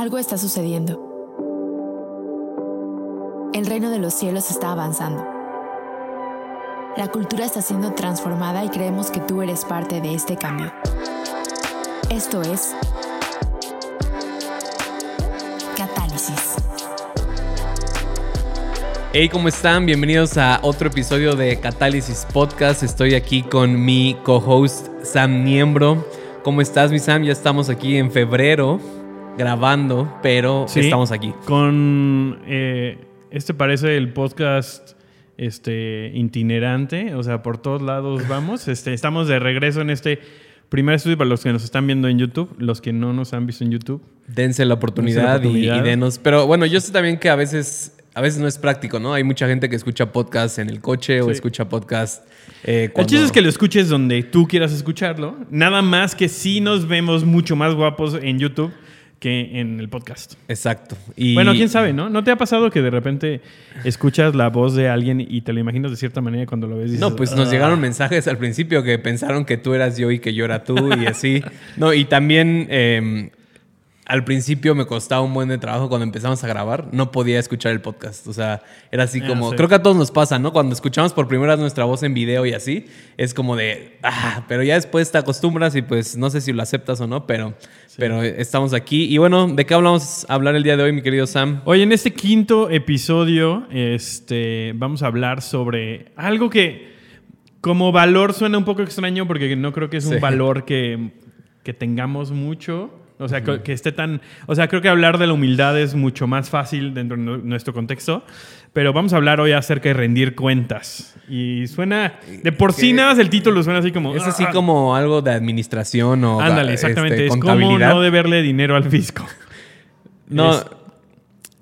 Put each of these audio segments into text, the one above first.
Algo está sucediendo. El reino de los cielos está avanzando. La cultura está siendo transformada y creemos que tú eres parte de este cambio. Esto es Catálisis. Hey, ¿cómo están? Bienvenidos a otro episodio de Catálisis Podcast. Estoy aquí con mi co-host Sam Niembro. ¿Cómo estás, mi Sam? Ya estamos aquí en febrero grabando, pero Sí, estamos aquí. Con. eh, este parece el podcast este, itinerante, o sea, por todos lados vamos. Este, estamos de regreso en este primer estudio para los que nos están viendo en YouTube, los que no nos han visto en YouTube. Dense la oportunidad, Dense la y- denos. Pero bueno, yo sé también que a veces, a veces no es práctico, ¿no? Hay mucha gente que escucha podcast en el coche o escucha podcast. eh, El chiste es que lo escuches donde tú quieras escucharlo. Nada más que sí nos vemos mucho más guapos en YouTube que en el podcast. Exacto. Y Bueno, quién sabe, ¿no? ¿No te ha pasado que de repente escuchas la voz de alguien y te lo imaginas de cierta manera cuando lo ves dices, No, pues nos "Ah"? llegaron mensajes al principio que pensaron que tú eras yo y que yo era tú y así. No, y también eh, al principio me costaba un buen de trabajo cuando empezamos a grabar. No podía escuchar el podcast. O sea, era así Ah, como... sí. Creo que a todos nos pasa, ¿no? Cuando escuchamos por primera vez nuestra voz en video y así, es como de... Ah, pero ya después te acostumbras y pues no sé si lo aceptas o no, pero, pero estamos aquí. Y bueno, ¿de qué hablamos a hablar el día de hoy, mi querido Sam? Hoy en este quinto episodio este, vamos a hablar sobre algo que como valor suena un poco extraño porque no creo que es Sí. un valor que, que tengamos mucho. O sea, que, que esté tan... O sea, creo que hablar de la humildad es mucho más fácil dentro de nu- nuestro contexto. Pero vamos a hablar hoy acerca de rendir cuentas. Y suena... De por sí Que- nada más el título suena así como... Es así "Ah". como algo de administración o... Ándale, este, exactamente. es como no deberle dinero al fisco. No, Es-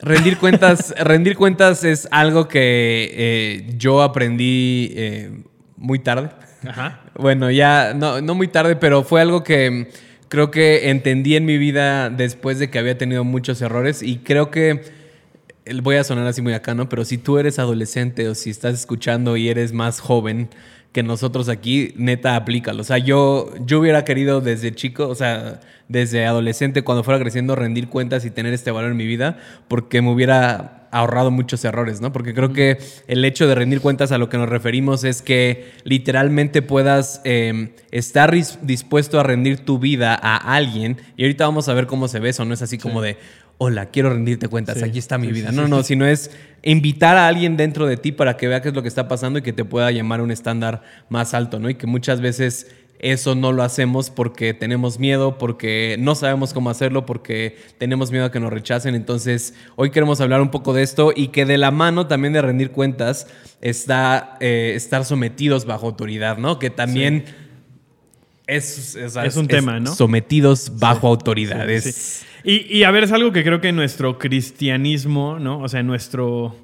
rendir cuentas, rendir cuentas es algo que eh, yo aprendí eh, muy tarde. Ajá. Bueno, ya no, no muy tarde, pero fue algo que creo que entendí en mi vida después de que había tenido muchos errores y creo que voy a sonar así muy acá, ¿no? Pero si tú eres adolescente o si estás escuchando y eres más joven que nosotros aquí, neta, aplícalo. O sea, yo, yo hubiera querido desde chico, o sea, desde adolescente, cuando fuera creciendo, rendir cuentas y tener este valor en mi vida, porque me hubiera ahorrado muchos errores, ¿no? Porque creo que el hecho de rendir cuentas a lo que nos referimos es que literalmente puedas eh, estar dis- dispuesto a rendir tu vida a alguien, y ahorita vamos a ver cómo se ve eso, no es así como de, hola, quiero rendirte cuentas, Sí, aquí está mi sí, vida. sí, no, no, sino es invitar a alguien dentro de ti para que vea qué es lo que está pasando y que te pueda llamar a un estándar más alto, ¿no? Y que muchas veces eso no lo hacemos porque tenemos miedo, porque no sabemos cómo hacerlo, porque tenemos miedo a que nos rechacen. Entonces, hoy queremos hablar un poco de esto y que de la mano también de rendir cuentas está eh, estar sometidos bajo autoridad, ¿no? Que también es, sea, Es un tema, ¿no? Sometidos bajo autoridad. Sí, es- sí. Y, y a ver, es algo que creo que nuestro cristianismo, ¿no? O sea, nuestro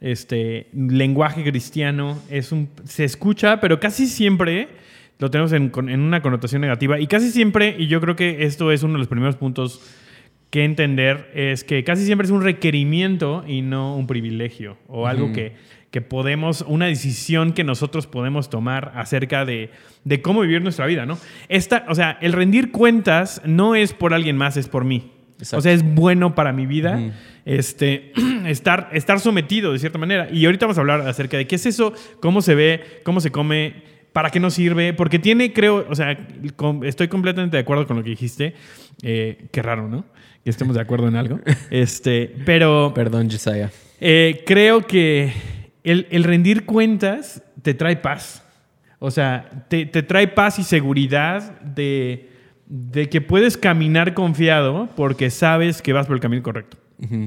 este, lenguaje cristiano es un, se escucha, pero casi siempre lo tenemos en, en una connotación negativa. Y casi siempre, y yo creo que esto es uno de los primeros puntos que entender, es que casi siempre es un requerimiento y no un privilegio. O algo que, que podemos, una decisión que nosotros podemos tomar acerca de, de cómo vivir nuestra vida, ¿no? Esta, o sea, el rendir cuentas no es por alguien más, es por mí. Exacto. O sea, es bueno para mi vida este, estar, estar sometido de cierta manera. Y ahorita vamos a hablar acerca de qué es eso, cómo se ve, cómo se come, para qué nos sirve, porque tiene, creo, o sea, estoy completamente de acuerdo con lo que dijiste. Eh, qué raro, ¿no? Que estemos de acuerdo en algo. Este, pero Perdón, Josiah. eh, creo que el, el rendir cuentas te trae paz. O sea, te, te trae paz y seguridad de, de que puedes caminar confiado porque sabes que vas por el camino correcto.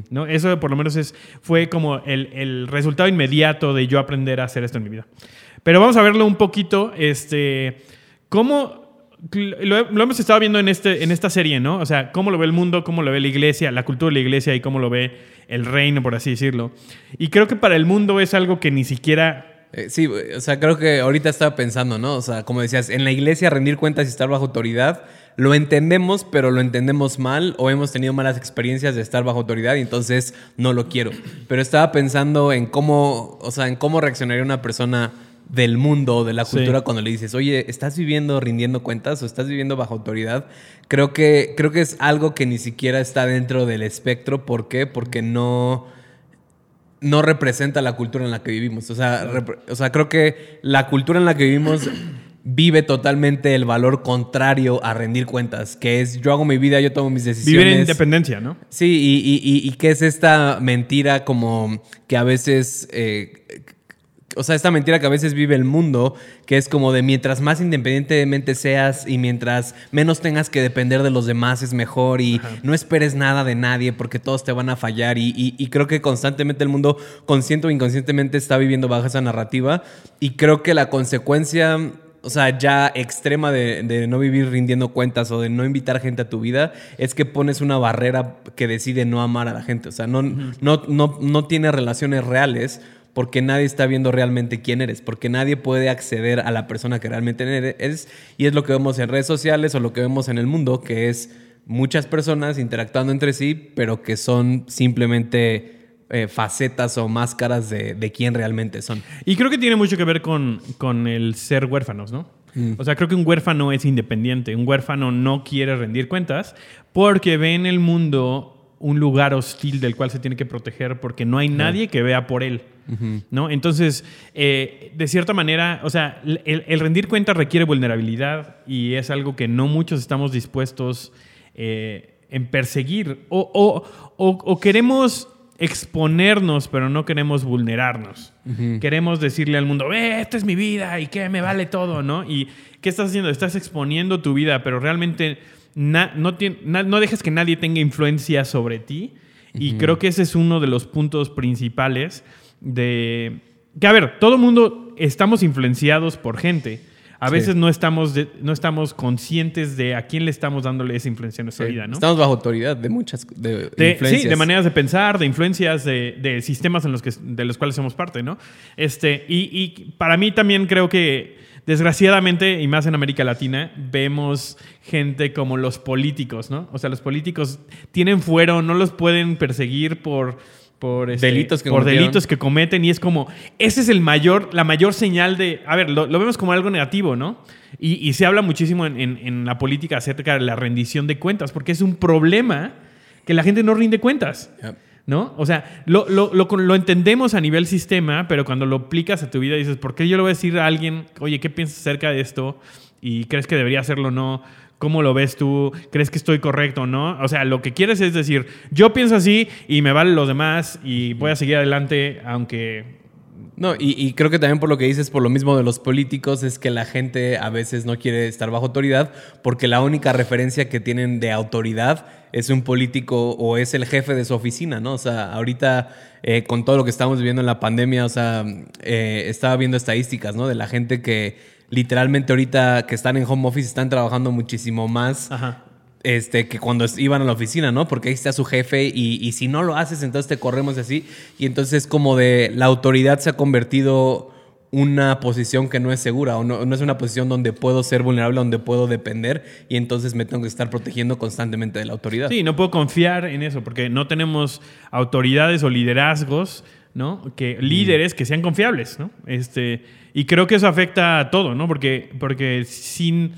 ¿no? Eso por lo menos es, fue como el, el resultado inmediato de yo aprender a hacer esto en mi vida. Pero vamos a verlo un poquito, este, cómo lo, lo hemos estado viendo en, este, en esta serie, ¿no? O sea, cómo lo ve el mundo, cómo lo ve la iglesia, la cultura de la iglesia y cómo lo ve el reino, por así decirlo. Y creo que para el mundo es algo que ni siquiera Eh, sí, o sea, creo que ahorita estaba pensando, ¿no? O sea, como decías, en la iglesia rendir cuentas y estar bajo autoridad, lo entendemos, pero lo entendemos mal o hemos tenido malas experiencias de estar bajo autoridad y entonces no lo quiero. Pero estaba pensando en cómo, o sea, en cómo reaccionaría una persona del mundo, de la Sí. cultura, cuando le dices, oye, ¿estás viviendo rindiendo cuentas o estás viviendo bajo autoridad? Creo que, creo que es algo que ni siquiera está dentro del espectro. ¿Por qué? Porque no, no representa la cultura en la que vivimos. O sea, o sea, creo que la cultura en la que vivimos vive totalmente el valor contrario a rendir cuentas, que es yo hago mi vida, yo tomo mis decisiones. Vivir en independencia, ¿no? Sí, y, y, y, es esta mentira como que a veces... eh, o sea, esta mentira que a veces vive el mundo, que es como de mientras más independientemente seas y mientras menos tengas que depender de los demás es mejor y no esperes nada de nadie porque todos te van a fallar y, y- y creo que constantemente el mundo consciente o inconscientemente está viviendo bajo esa narrativa y creo que la consecuencia, o sea, ya extrema de, de no vivir rindiendo cuentas o de no invitar gente a tu vida es que pones una barrera que decide no amar a la gente, o sea, no, no, no, no tiene relaciones reales porque nadie está viendo realmente quién eres, porque nadie puede acceder a la persona que realmente eres. Y es lo que vemos en redes sociales o lo que vemos en el mundo, que es muchas personas interactuando entre sí, pero que son simplemente eh, facetas o máscaras de, de quién realmente son. Y creo que tiene mucho que ver con, con el ser huérfanos, ¿no? O sea, creo que un huérfano es independiente. Un huérfano no quiere rendir cuentas porque ve en el mundo un lugar hostil del cual se tiene que proteger porque no hay nadie que vea por él. ¿No? Entonces, eh, de cierta manera, o sea, el, el rendir cuentas requiere vulnerabilidad y es algo que no muchos estamos dispuestos eh, en perseguir. O, o- o- o queremos exponernos, pero no queremos vulnerarnos. Queremos decirle al mundo, ve, esta es mi vida y que me vale todo, ¿no? Y ¿qué estás haciendo? Estás exponiendo tu vida, pero realmente na- no, na- no dejes que nadie tenga influencia sobre ti. Y creo que ese es uno de los puntos principales de... Que a ver, todo el mundo estamos influenciados por gente. A Sí. veces no estamos, de- no estamos conscientes de a quién le estamos dándole esa influencia en nuestra vida, ¿no? Estamos bajo autoridad de muchas de, De, influencias. sí, de maneras de pensar, de influencias, de, de sistemas en los que, de los cuales somos parte, ¿no? Este, y, y para mí también creo que, desgraciadamente, y más en América Latina, vemos gente como los políticos, ¿no? O sea, los políticos tienen fuero, no los pueden perseguir por... Por, este, Delitos que por delitos que cometen y es como ese es el mayor la mayor señal de a ver lo, lo vemos como algo negativo no y, y se habla muchísimo en, en- en la política acerca de la rendición de cuentas porque es un problema que la gente no rinde cuentas Yep. ¿No? O sea, lo, lo- lo- entendemos a nivel sistema, pero cuando lo aplicas a tu vida dices, ¿por qué yo le voy a decir a alguien, oye, ¿qué piensas acerca de esto? ¿Y crees que debería hacerlo o no? ¿Cómo lo ves tú? ¿Crees que estoy correcto o no? O sea, lo que quieres es decir, yo pienso así y me valen los demás y voy a seguir adelante aunque... No, y, y creo que también por lo que dices, por lo mismo de los políticos, es que la gente a veces no quiere estar bajo autoridad porque la única referencia que tienen de autoridad es un político o es el jefe de su oficina, ¿no? O sea, ahorita eh, con todo lo que estamos viviendo en la pandemia, o sea, eh, estaba viendo estadísticas, ¿no? De la gente que literalmente ahorita que están en home office están trabajando muchísimo más. Este, que cuando iban a la oficina, ¿no? Porque ahí está su jefe y, y si no lo haces, entonces te corremos así. Y entonces como de la autoridad se ha convertido una posición que no es segura o no, no es una posición donde puedo ser vulnerable, donde puedo depender y entonces me tengo que estar protegiendo constantemente de la autoridad. Sí, no puedo confiar en eso porque no tenemos autoridades o liderazgos, ¿no? Que líderes que sean confiables, ¿no? Este, y creo que eso afecta a todo, ¿no? Porque, porque sin,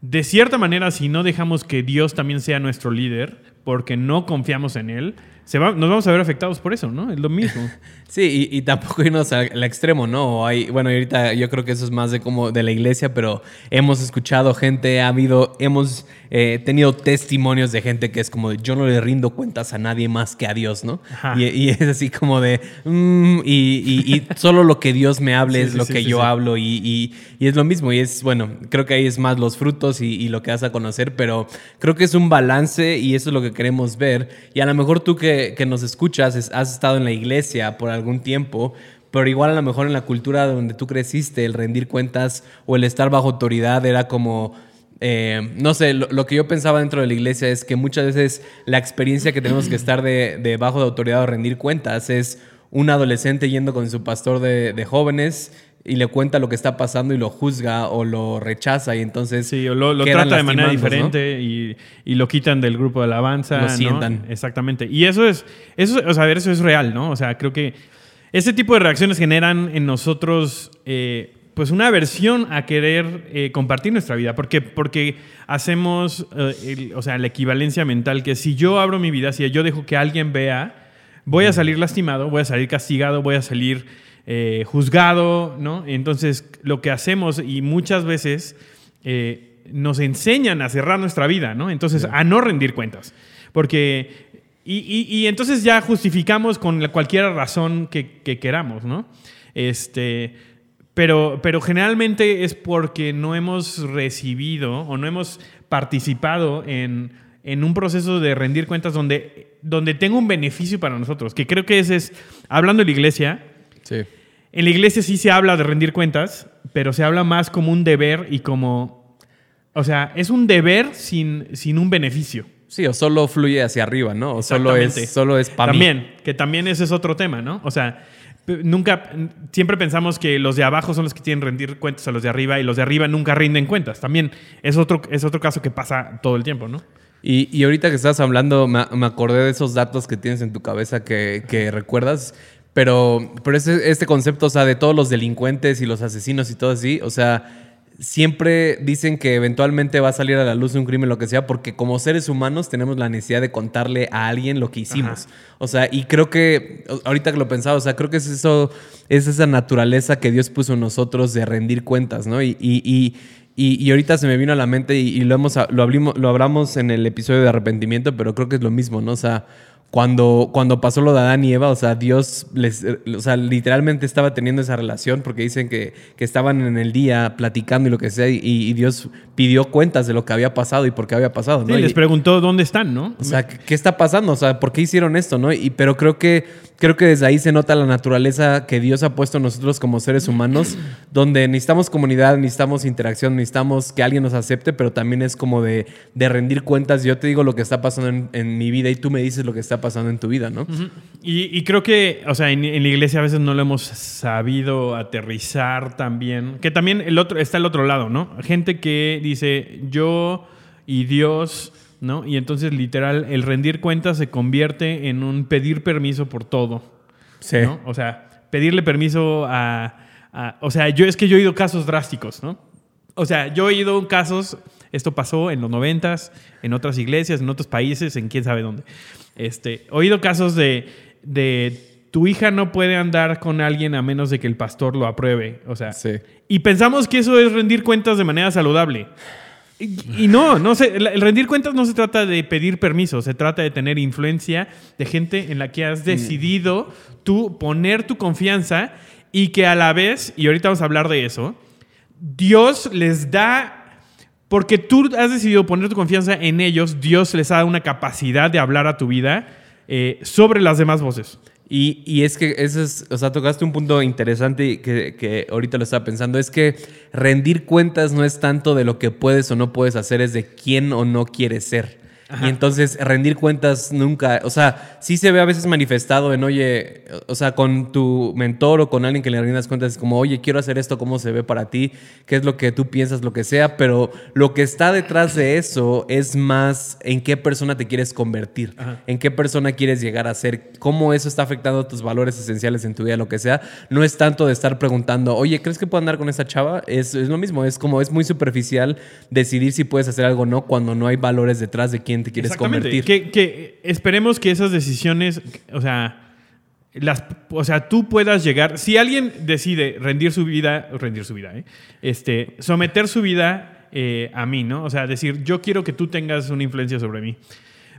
de cierta manera, si no dejamos que Dios también sea nuestro líder, porque no confiamos en Él, se va- nos vamos a ver afectados por eso, ¿no? Es lo mismo. Sí, y, y tampoco irnos al, al extremo, ¿no? Hay, bueno, ahorita yo creo que eso es más de como de la iglesia, pero hemos escuchado gente, ha habido, hemos eh, tenido testimonios de gente que es como de yo no le rindo cuentas a nadie más que a Dios, ¿no? Y, y es así como de mm, y, y- solo lo que Dios me hable Sí, es sí, lo sí, que yo hablo y es lo mismo. Y es, bueno, creo que ahí es más los frutos y, y lo que vas a conocer, pero creo que es un balance y eso es lo que queremos ver. Y a lo mejor tú que, que nos escuchas, es- has estado en la iglesia por algún tiempo, pero igual a lo mejor en la cultura donde tú creciste, el rendir cuentas o el estar bajo autoridad era como... eh, no sé, lo, que yo pensaba dentro de la iglesia es que muchas veces la experiencia que tenemos que estar de, de bajo de autoridad o rendir cuentas es un adolescente yendo con su pastor de jóvenes y le cuenta lo que está pasando y lo juzga o lo rechaza y entonces Sí, o lo, lo trata de manera diferente y, y lo quitan del grupo de alabanza. Lo ¿no? sientan. Exactamente. Y eso es, eso, o sea, a ver, eso es real, ¿no? O sea, creo que ese tipo de reacciones generan en nosotros eh, pues una aversión a querer eh, compartir nuestra vida. Porque, porque hacemos, eh, el- o sea, la equivalencia mental que si yo abro mi vida, si yo dejo que alguien vea, voy a salir lastimado, voy a salir castigado, voy a salir eh, juzgado, ¿no? Entonces, lo que hacemos y muchas veces eh, nos enseñan a cerrar nuestra vida, ¿no? Entonces, a no rendir cuentas. Porque... Y, y- y entonces ya justificamos con cualquier razón que, que queramos, ¿no? Este, pero, pero generalmente es porque no hemos recibido o no hemos participado en, en un proceso de rendir cuentas donde, donde tenga un beneficio para nosotros. Que creo que ese es, hablando de la iglesia, Sí. en la iglesia sí se habla de rendir cuentas, pero se habla más como un deber y como... O sea, es un deber sin, sin un beneficio. Sí, o solo fluye hacia arriba, ¿no? O solo es, solo es para mí. También, que también ese es otro tema, ¿no? O sea, nunca, siempre pensamos que los de abajo son los que tienen rendir cuentas a los de arriba y los de arriba nunca rinden cuentas. También es otro, es otro caso que pasa todo el tiempo, ¿no? Y, y ahorita que estás hablando, me, me acordé de esos datos que tienes en tu cabeza que, que recuerdas. Pero, pero ese- este concepto, o sea, de todos los delincuentes y los asesinos y todo así, o sea, siempre dicen que eventualmente va a salir a la luz un crimen, lo que sea, porque como seres humanos tenemos la necesidad de contarle a alguien lo que hicimos. O sea, y creo que, ahorita que lo pensaba, o sea, creo que es eso, es esa naturaleza que Dios puso en nosotros de rendir cuentas, ¿no? Y, y, y, y- ahorita se me vino a la mente y, lo, hemos, lo, hablimo- lo hablamos en el episodio de arrepentimiento, pero creo que es lo mismo, ¿no? O sea, cuando, cuando pasó lo de Adán y Eva, o sea, Dios les, eh, o sea, literalmente estaba teniendo esa relación porque dicen que, que estaban en el día platicando y lo que sea, y, y Dios pidió cuentas de lo que había pasado y por qué había pasado, Sí, ¿no? les Y- preguntó dónde están, ¿no? o sea, ¿qué qué está pasando? O sea, ¿por qué hicieron esto, no? Y, pero creo que, creo que desde ahí se nota la naturaleza que Dios ha puesto en nosotros como seres humanos, donde necesitamos comunidad, necesitamos interacción, necesitamos que alguien nos acepte, pero también es como de, de rendir cuentas. Yo te digo lo que está pasando en, mi vida y tú me dices lo que está pasando en tu vida, ¿no? Y, y creo que, o sea, en, en la iglesia a veces no lo hemos sabido aterrizar también. Que también el otro, está el otro lado, ¿no? Gente que dice yo y Dios, ¿no? Y entonces literal el rendir cuentas se convierte en un pedir permiso por todo. Sí. ¿no? O sea, pedirle permiso a, a- O sea, yo es que yo he oído casos drásticos, ¿no? O sea, yo he oído casos, esto pasó en los noventas, en otras iglesias, en otros países, en quién sabe dónde. Este, he oído casos de, de tu hija no puede andar con alguien a menos de que el pastor lo apruebe. O sea, Sí. y pensamos que eso es rendir cuentas de manera saludable. Y, y no, no se, el el rendir cuentas no se trata de pedir permiso, se trata de tener influencia de gente en la que has decidido tú poner tu confianza y que a la vez, y ahorita vamos a hablar de eso, Dios les da, porque tú has decidido poner tu confianza en ellos, Dios les da una capacidad de hablar a tu vida eh, sobre las demás voces. Y, y es que eso es, o sea, tocaste un punto interesante que, que ahorita lo estaba pensando, es que rendir cuentas no es tanto de lo que puedes o no puedes hacer, es de quién o no quieres ser. Y entonces rendir cuentas nunca, o sea, sí se ve a veces manifestado en, oye, o sea, con tu mentor o con alguien que le rindas cuentas, es como, oye, quiero hacer esto, ¿cómo se ve para ti? ¿Qué es lo que tú piensas, lo que sea? Pero lo que está detrás de eso es más en qué persona te quieres convertir, en qué persona quieres llegar a ser, cómo eso está afectando tus valores esenciales en tu vida, lo que sea. No es tanto de estar preguntando, oye, ¿crees que puedo andar con esa chava? Es, es lo mismo, es como, es muy superficial decidir si puedes hacer algo o no cuando no hay valores detrás de quién te quieres convertir. Que, que esperemos que esas decisiones, o sea, las, o sea, tú puedas llegar. Si alguien decide rendir su vida, rendir su vida, ¿eh? este, someter su vida eh, a mí, ¿no? O sea, decir, yo quiero que tú tengas una influencia sobre mí.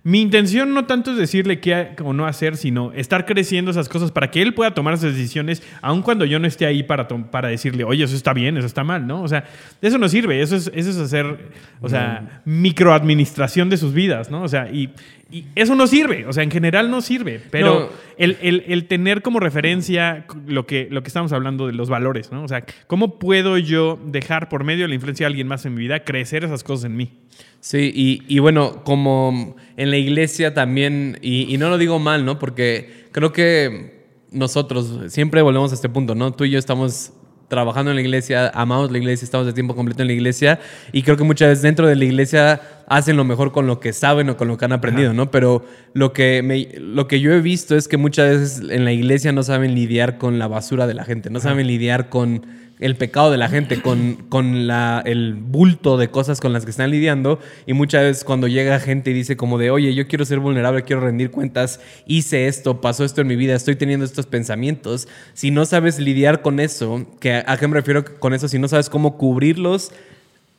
Mi intención no tanto es decirle qué o no hacer, sino estar creciendo esas cosas para que él pueda tomar esas decisiones, aun cuando yo no esté ahí para, para decirle, oye, eso está bien, eso está mal, ¿no? O sea, eso no sirve, eso es, eso es hacer, o sea, microadministración de sus vidas, ¿no? O sea, y, y eso no sirve, o sea, en general no sirve, pero No. el, el- el tener como referencia lo que, lo que estamos hablando de los valores, ¿no? O sea, ¿cómo puedo yo dejar por medio de la influencia de alguien más en mi vida crecer esas cosas en mí? Sí, y, y bueno, como en la iglesia también, y, y no lo digo mal, ¿no? Porque creo que nosotros siempre volvemos a este punto, ¿no? Tú y yo estamos trabajando en la iglesia, amamos la iglesia, estamos de tiempo completo en la iglesia, y creo que muchas veces dentro de la iglesia hacen lo mejor con lo que saben o con lo que han aprendido, ¿no? Pero lo que, me, lo que yo he visto es que muchas veces en la iglesia no saben lidiar con la basura de la gente, no saben lidiar con el pecado de la gente, con, con la, el bulto de cosas con las que están lidiando. Y muchas veces cuando llega gente y dice como de, oye, yo quiero ser vulnerable, quiero rendir cuentas, hice esto, pasó esto en mi vida, estoy teniendo estos pensamientos. Si no sabes lidiar con eso, que a qué me refiero con eso, si no sabes cómo cubrirlos,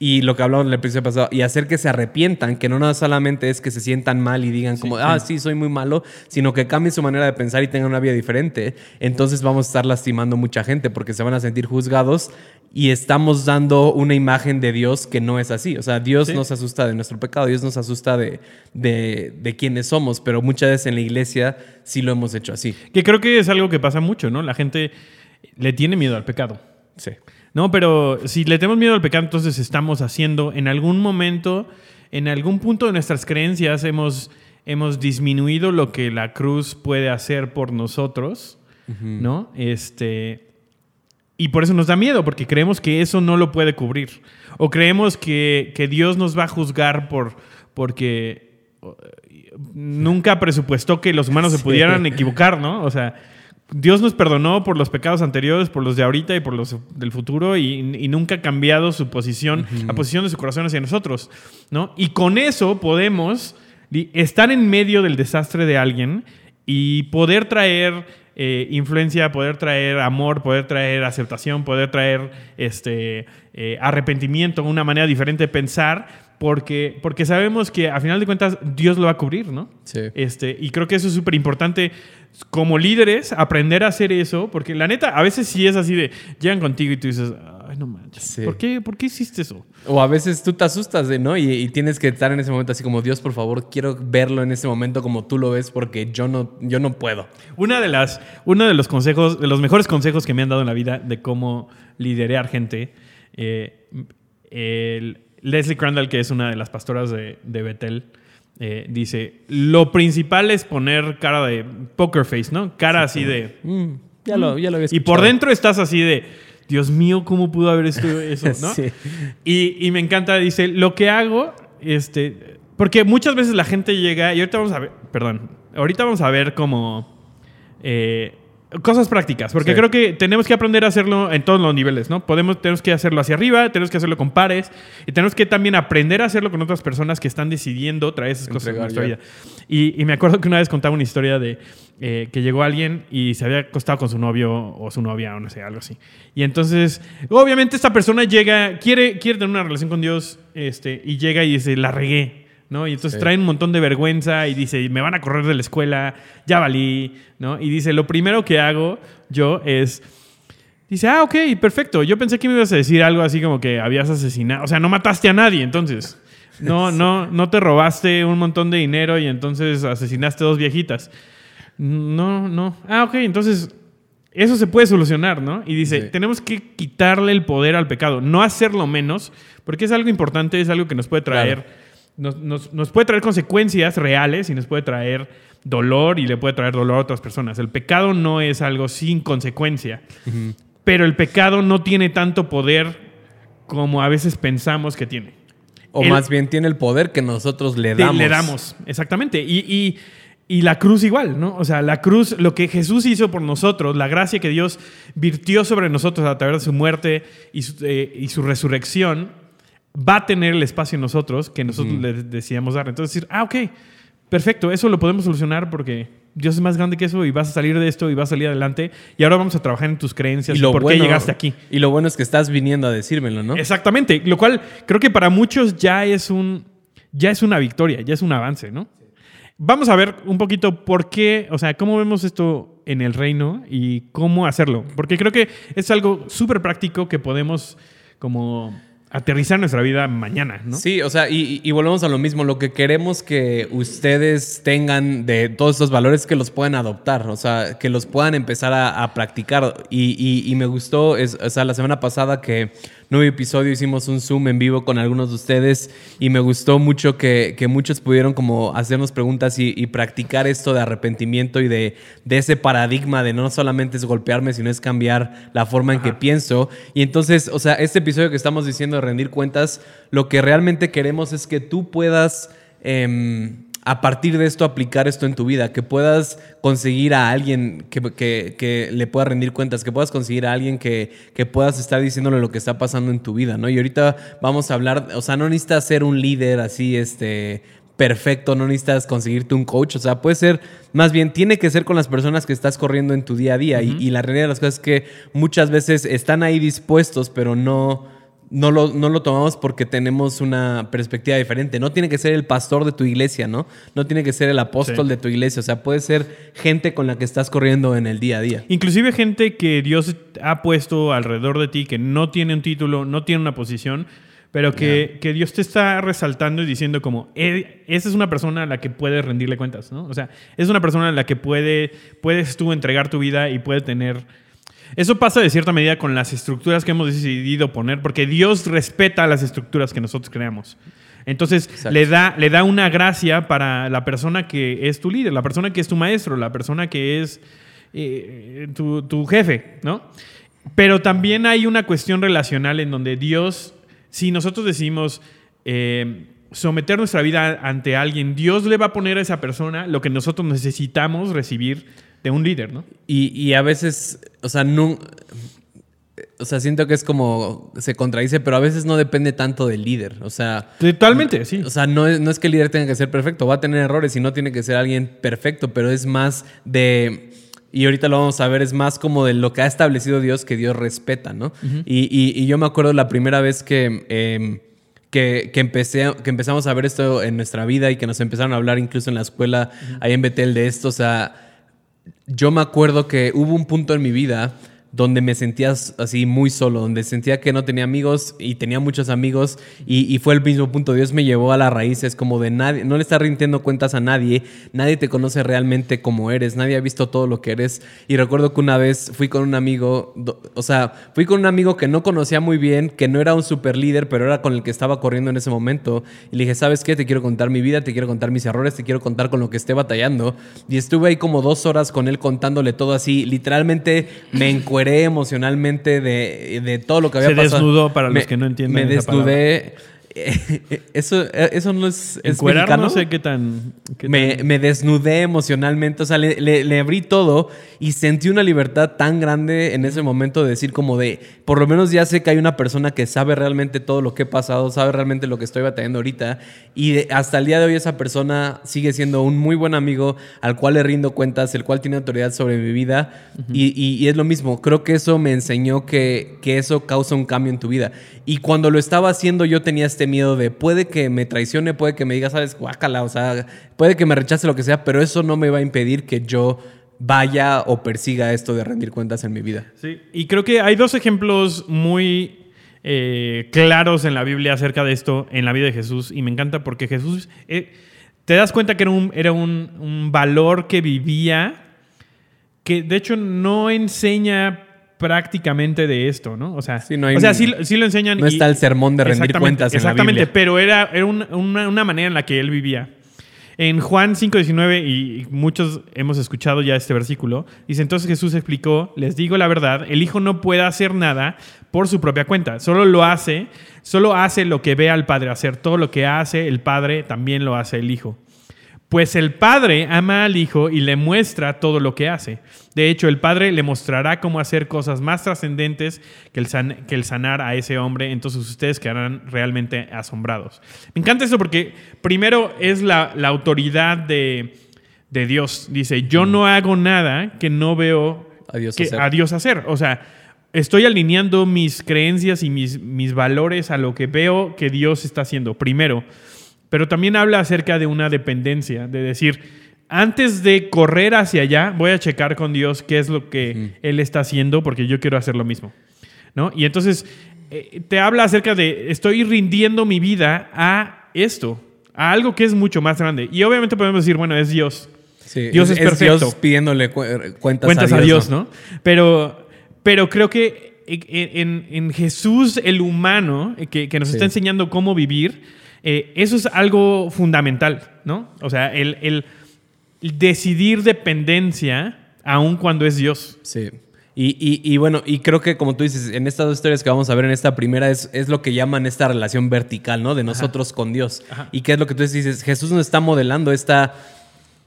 y lo que hablamos en el episodio pasado, y hacer que se arrepientan, que no nada solamente es que se sientan mal y digan como, ah, sí, soy muy malo, sino que cambien su manera de pensar y tengan una vida diferente. Entonces vamos a estar lastimando mucha gente porque se van a sentir juzgados y estamos dando una imagen de Dios que no es así. O sea, Dios nos asusta de nuestro pecado, Dios nos asusta de, de, de quiénes somos, pero muchas veces en la iglesia sí lo hemos hecho así. Que creo que es algo que pasa mucho, ¿no? La gente le tiene miedo al pecado. Sí. No, pero si le tenemos miedo al pecado, entonces estamos haciendo en algún momento, en algún punto de nuestras creencias, hemos, hemos disminuido lo que la cruz puede hacer por nosotros, ¿no? Este. Y por eso nos da miedo, porque creemos que eso no lo puede cubrir. O creemos que, que Dios nos va a juzgar por, porque nunca presupuestó que los humanos se pudieran equivocar, ¿no? O sea, Dios nos perdonó por los pecados anteriores, por los de ahorita y por los del futuro y, y nunca ha cambiado su posición, la posición de su corazón hacia nosotros, ¿no? Y con eso podemos estar en medio del desastre de alguien y poder traer eh, influencia, poder traer amor, poder traer aceptación, poder traer este, eh, arrepentimiento, una manera diferente de pensar, porque, porque sabemos que a final de cuentas Dios lo va a cubrir, ¿no? Sí. Este, y creo que eso es súper importante como líderes, aprender a hacer eso, porque la neta, a veces sí es así de, llegan contigo y tú dices, ay, no manches, Sí. ¿por, qué, ¿por qué hiciste eso? O a veces tú te asustas de, ¿no? Y, y tienes que estar en ese momento así como, Dios, por favor, quiero verlo en ese momento como tú lo ves porque yo no, yo no puedo. Una de las, uno de los consejos, de los mejores consejos que me han dado en la vida de cómo liderar gente, eh, el- Leslie Crandall, que es una de las pastoras de, de Bethel, eh, dice, lo principal es poner cara de poker face, ¿no? Cara así de... Mm, ya, lo, ya lo había Y por dentro estás así de, Dios mío, ¿cómo pudo haber esto, eso? ¿no? Sí. y, y me encanta, dice, lo que hago, este, porque muchas veces la gente llega, y ahorita vamos a ver, perdón, ahorita vamos a ver como eh, cosas prácticas, porque Sí. creo que tenemos que aprender a hacerlo en todos los niveles, ¿no? Podemos, tenemos que hacerlo hacia arriba, tenemos que hacerlo con pares, y tenemos que también aprender a hacerlo con otras personas que están decidiendo traer esas cosas en Entregar nuestra vida. Y, y me acuerdo que una vez contaba una historia de eh, que llegó alguien y se había acostado con su novio o su novia o no sé, algo así. Y entonces, obviamente esta persona llega, quiere, quiere tener una relación con Dios este, y llega y dice, la regué. ¿No? Y entonces Sí. traen un montón de vergüenza y dice, me van a correr de la escuela, ya valí, ¿no? Y dice, lo primero que hago yo es... Dice, ah, ok, perfecto. Yo pensé que me ibas a decir algo así como que habías asesinado. O sea, no mataste a nadie, entonces. No, no, no te robaste un montón de dinero y entonces asesinaste dos viejitas. No, no. Ah, ok, entonces eso se puede solucionar, ¿no? Y dice, Sí. tenemos que quitarle el poder al pecado, no hacerlo menos, porque es algo importante, es algo que nos puede traer, nos, nos- nos puede traer consecuencias reales y nos puede traer dolor y le puede traer dolor a otras personas. El pecado no es algo sin consecuencia, pero el pecado no tiene tanto poder como a veces pensamos que tiene. O El- más bien tiene el poder que nosotros le damos. Le damos, exactamente. Y, y- y la cruz igual, ¿no? O sea, la cruz, lo que Jesús hizo por nosotros, la gracia que Dios virtió sobre nosotros a través de su muerte y su, eh, y su resurrección, va a tener el espacio en nosotros que nosotros le decidamos dar. Entonces decir, ah, ok, perfecto, eso lo podemos solucionar porque Dios es más grande que eso y vas a salir de esto y vas a salir adelante. Y ahora vamos a trabajar en tus creencias y, por qué llegaste aquí. Y lo bueno es que estás viniendo a decírmelo, ¿no? Exactamente, lo cual creo que para muchos ya es un ya es una victoria, ya es un avance, ¿no? Vamos a ver un poquito por qué, o sea, cómo vemos esto en el reino y cómo hacerlo, porque creo que es algo súper práctico que podemos como aterrizar nuestra vida mañana, ¿no? Sí, o sea, y, volvemos a lo mismo. Lo que queremos que ustedes tengan de todos estos valores que los puedan adoptar, o sea, que los puedan empezar a, practicar. Y, y- me gustó, es, o sea, la semana pasada que hubo episodio, hicimos un Zoom en vivo con algunos de ustedes y me gustó mucho que, que muchos pudieron como hacernos preguntas y, y practicar esto de arrepentimiento y de, de ese paradigma de no solamente es golpearme, sino es cambiar la forma en que pienso. Y entonces, o sea, este episodio que estamos diciendo de rendir cuentas, lo que realmente queremos es que tú puedas em, a partir de esto aplicar esto en tu vida, que puedas conseguir a alguien que, que- que le pueda rendir cuentas, que puedas conseguir a alguien que, que puedas estar diciéndole lo que está pasando en tu vida, ¿no? Y ahorita vamos a hablar, o sea, no necesitas ser un líder así, este, perfecto, no necesitas conseguirte un coach, o sea, puede ser, más bien, tiene que ser con las personas que estás corriendo en tu día a día. y, y la realidad de las cosas es que muchas veces están ahí dispuestos, pero no no lo, no lo tomamos porque tenemos una perspectiva diferente. No tiene que ser el pastor de tu iglesia, ¿no? No tiene que ser el apóstol Sí. de tu iglesia. O sea, puede ser gente con la que estás corriendo en el día a día. Inclusive gente que Dios ha puesto alrededor de ti, que no tiene un título, no tiene una posición, pero que, que Dios te está resaltando y diciendo como, "Eh, esa es una persona a la que puedes rendirle cuentas, ¿no? O sea, es una persona a la que puede, puedes tú entregar tu vida y puede tener... Eso pasa de cierta medida con las estructuras que hemos decidido poner, porque Dios respeta las estructuras que nosotros creamos. Entonces, Exacto. le da, le da una gracia para la persona que es tu líder, la persona que es tu maestro, la persona que es eh, tu, tu jefe, ¿no? Pero también hay una cuestión relacional en donde Dios, si nosotros decidimos eh, someter nuestra vida ante alguien, Dios le va a poner a esa persona lo que nosotros necesitamos recibir de un líder, ¿no? Y, y a veces, o sea, no. O sea, siento que es como se contradice, pero a veces no depende tanto del líder. O sea, Totalmente, sí. O sea, no es, no es que el líder tenga que ser perfecto, va a tener errores y no tiene que ser alguien perfecto, pero es más de, y ahorita lo vamos a ver, es más como de lo que ha establecido Dios que Dios respeta, ¿no? y, y- y yo me acuerdo la primera vez que... em, que, que empecé, que empezamos a ver esto en nuestra vida y que nos empezaron a hablar incluso en la escuela, ahí en Betel, de esto. O sea, yo me acuerdo que hubo un punto en mi vida donde me sentía así muy solo, donde sentía que no tenía amigos y tenía muchos amigos y, fue el mismo punto. Dios me llevó a las raíces como de nadie, no le está rindiendo cuentas a nadie, nadie te conoce realmente como eres, nadie ha visto todo lo que eres. Y recuerdo que una vez fui con un amigo, o sea, fui con un amigo que no conocía muy bien, que no era un super líder, pero era con el que estaba corriendo en ese momento. Y le dije, ¿sabes qué? Te quiero contar mi vida, te quiero contar mis errores, te quiero contar con lo que esté batallando. Y estuve ahí como dos horas con él contándole todo así. Literalmente me encueré emocionalmente de, de todo lo que había Se pasado. desnudó, para los que no entienden Me palabra. Eso, eso no es, es mexicano. no sé qué tan... qué Me, tan- me desnudé emocionalmente, o sea, le, le- le abrí todo y sentí una libertad tan grande en ese momento de decir como de, por lo menos ya sé que hay una persona que sabe realmente todo lo que he pasado, sabe realmente lo que estoy batallando ahorita y de- hasta el día de hoy esa persona sigue siendo un muy buen amigo al cual le rindo cuentas, el cual tiene autoridad sobre mi vida y, y- y es lo mismo, creo que eso me enseñó que, que eso causa un cambio en tu vida y cuando lo estaba haciendo yo tenía este miedo de puede que me traicione, puede que me diga, sabes, guácala, o sea, puede que me rechace lo que sea, pero eso no me va a impedir que yo vaya o persiga esto de rendir cuentas en mi vida. Sí, y creo que hay dos ejemplos muy eh, claros en la Biblia acerca de esto, en la vida de Jesús, y me encanta porque Jesús, eh, te das cuenta que era, un, era un valor que vivía, que de hecho no enseña prácticamente de esto, ¿no? O sea, Sí, no hay o sea un- sí, sí lo enseñan. no está el sermón de rendir cuentas en la Exactamente, Biblia. pero era, era un- una, una manera en la que él vivía. En Juan 5:19, y muchos hemos escuchado ya este versículo, dice, entonces Jesús explicó, les digo la verdad, el Hijo no puede hacer nada por su propia cuenta, solo lo hace, solo hace lo que ve al Padre hacer, todo lo que hace el Padre también lo hace el Hijo. Pues el Padre ama al Hijo y le muestra todo lo que hace. De hecho, el Padre le mostrará cómo hacer cosas más trascendentes que el, san- que el sanar a ese hombre. Entonces ustedes quedarán realmente asombrados. Me encanta eso porque primero es la, la autoridad de, de Dios. Dice, yo no hago nada que no veo A Dios que hacer. a Dios hacer. O sea, estoy alineando mis creencias y mis, mis valores a lo que veo que Dios está haciendo. Primero. Pero también habla acerca de una dependencia, de decir, antes de correr hacia allá, voy a checar con Dios qué es lo que Él está haciendo, porque yo quiero hacer lo mismo. ¿no? Y entonces eh, te habla acerca de, estoy rindiendo mi vida a esto, a algo que es mucho más grande. Y obviamente podemos decir, bueno, es Dios. Sí, Dios es perfecto. Dios pidiéndole cu- cuentas, Cuentas a Dios, ¿no? Pero, pero creo que en, en Jesús, el humano, eh, que, que nos Sí. está enseñando cómo vivir, eh, eso es algo fundamental, ¿no? O sea, el, el decidir dependencia aun cuando es Dios. Sí. Y, y- y bueno, y creo que como tú dices, en estas dos historias que vamos a ver en esta primera es, es lo que llaman esta relación vertical, ¿no? De nosotros con Dios. Ajá. Y qué es lo que tú dices, Jesús nos está modelando esta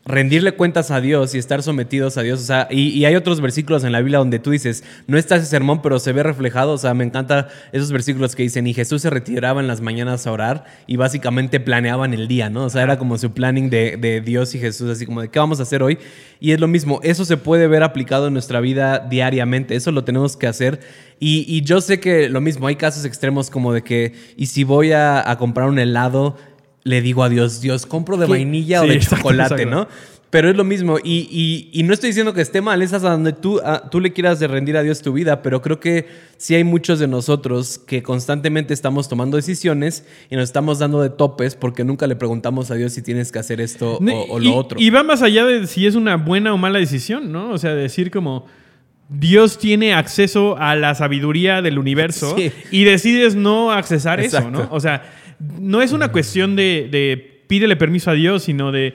rendirle cuentas a Dios y estar sometidos a Dios. O sea, y, hay otros versículos en la Biblia donde tú dices, no está ese sermón, pero se ve reflejado. O sea, me encanta esos versículos que dicen, y Jesús se retiraba en las mañanas a orar y básicamente planeaban el día, ¿no? O sea, era como su planning de, Dios y Jesús, así como de, ¿qué vamos a hacer hoy? Y es lo mismo, eso se puede ver aplicado en nuestra vida diariamente, eso lo tenemos que hacer. Y, yo sé que lo mismo, hay casos extremos como de que, y si voy a comprar un helado, le digo a Dios, Dios, compro de ¿Qué? vainilla o de exacto, chocolate, exacto. ¿no? Pero es lo mismo. Y, y- y no estoy diciendo que esté mal, es hasta donde tú, ah, tú le quieras de rendir a Dios tu vida, pero creo que sí hay muchos de nosotros que constantemente estamos tomando decisiones y nos estamos dando de topes porque nunca le preguntamos a Dios si tienes que hacer esto o, o lo y, otro. Y va más allá de si es una buena o mala decisión, ¿no? O sea, decir como Dios tiene acceso a la sabiduría del universo Sí. y decides no accesar eso, Exacto. ¿no? O sea, no es una cuestión de, de pídele permiso a Dios, sino de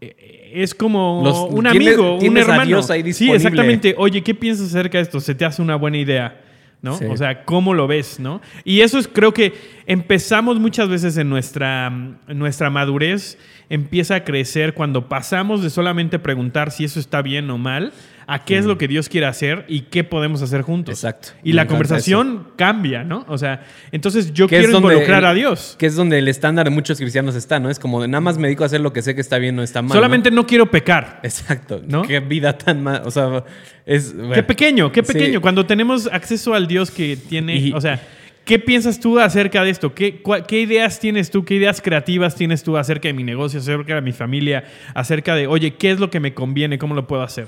eh, es como Los- un amigo, un a hermano. Dios ahí sí, exactamente. Oye, ¿qué piensas acerca de esto? ¿Se te hace una buena idea? ¿No? Sí. O sea, ¿cómo lo ves? ¿no? Y eso es, creo que empezamos muchas veces en nuestra, en nuestra madurez, empieza a crecer cuando pasamos de solamente preguntar si eso está bien o mal, a qué es lo que Dios quiere hacer y qué podemos hacer juntos. Exacto. Y la conversación cambia, ¿no? O sea, entonces yo quiero involucrar el- a Dios. Que es donde el estándar de muchos cristianos está, ¿no? Es como de nada más me dedico a hacer lo que sé que está bien, no está mal. Solamente no quiero pecar. Exacto. ¿No? Qué vida tan mal. O sea, es. Qué pequeño, qué Sí. pequeño. Cuando tenemos acceso al Dios que tiene, Y- o sea, ¿qué piensas tú acerca de esto? ¿Qué, cua- qué ideas tienes tú? ¿Qué ideas creativas tienes tú acerca de mi negocio, acerca de mi familia, acerca de, oye, ¿qué es lo que me conviene? ¿Cómo lo puedo hacer?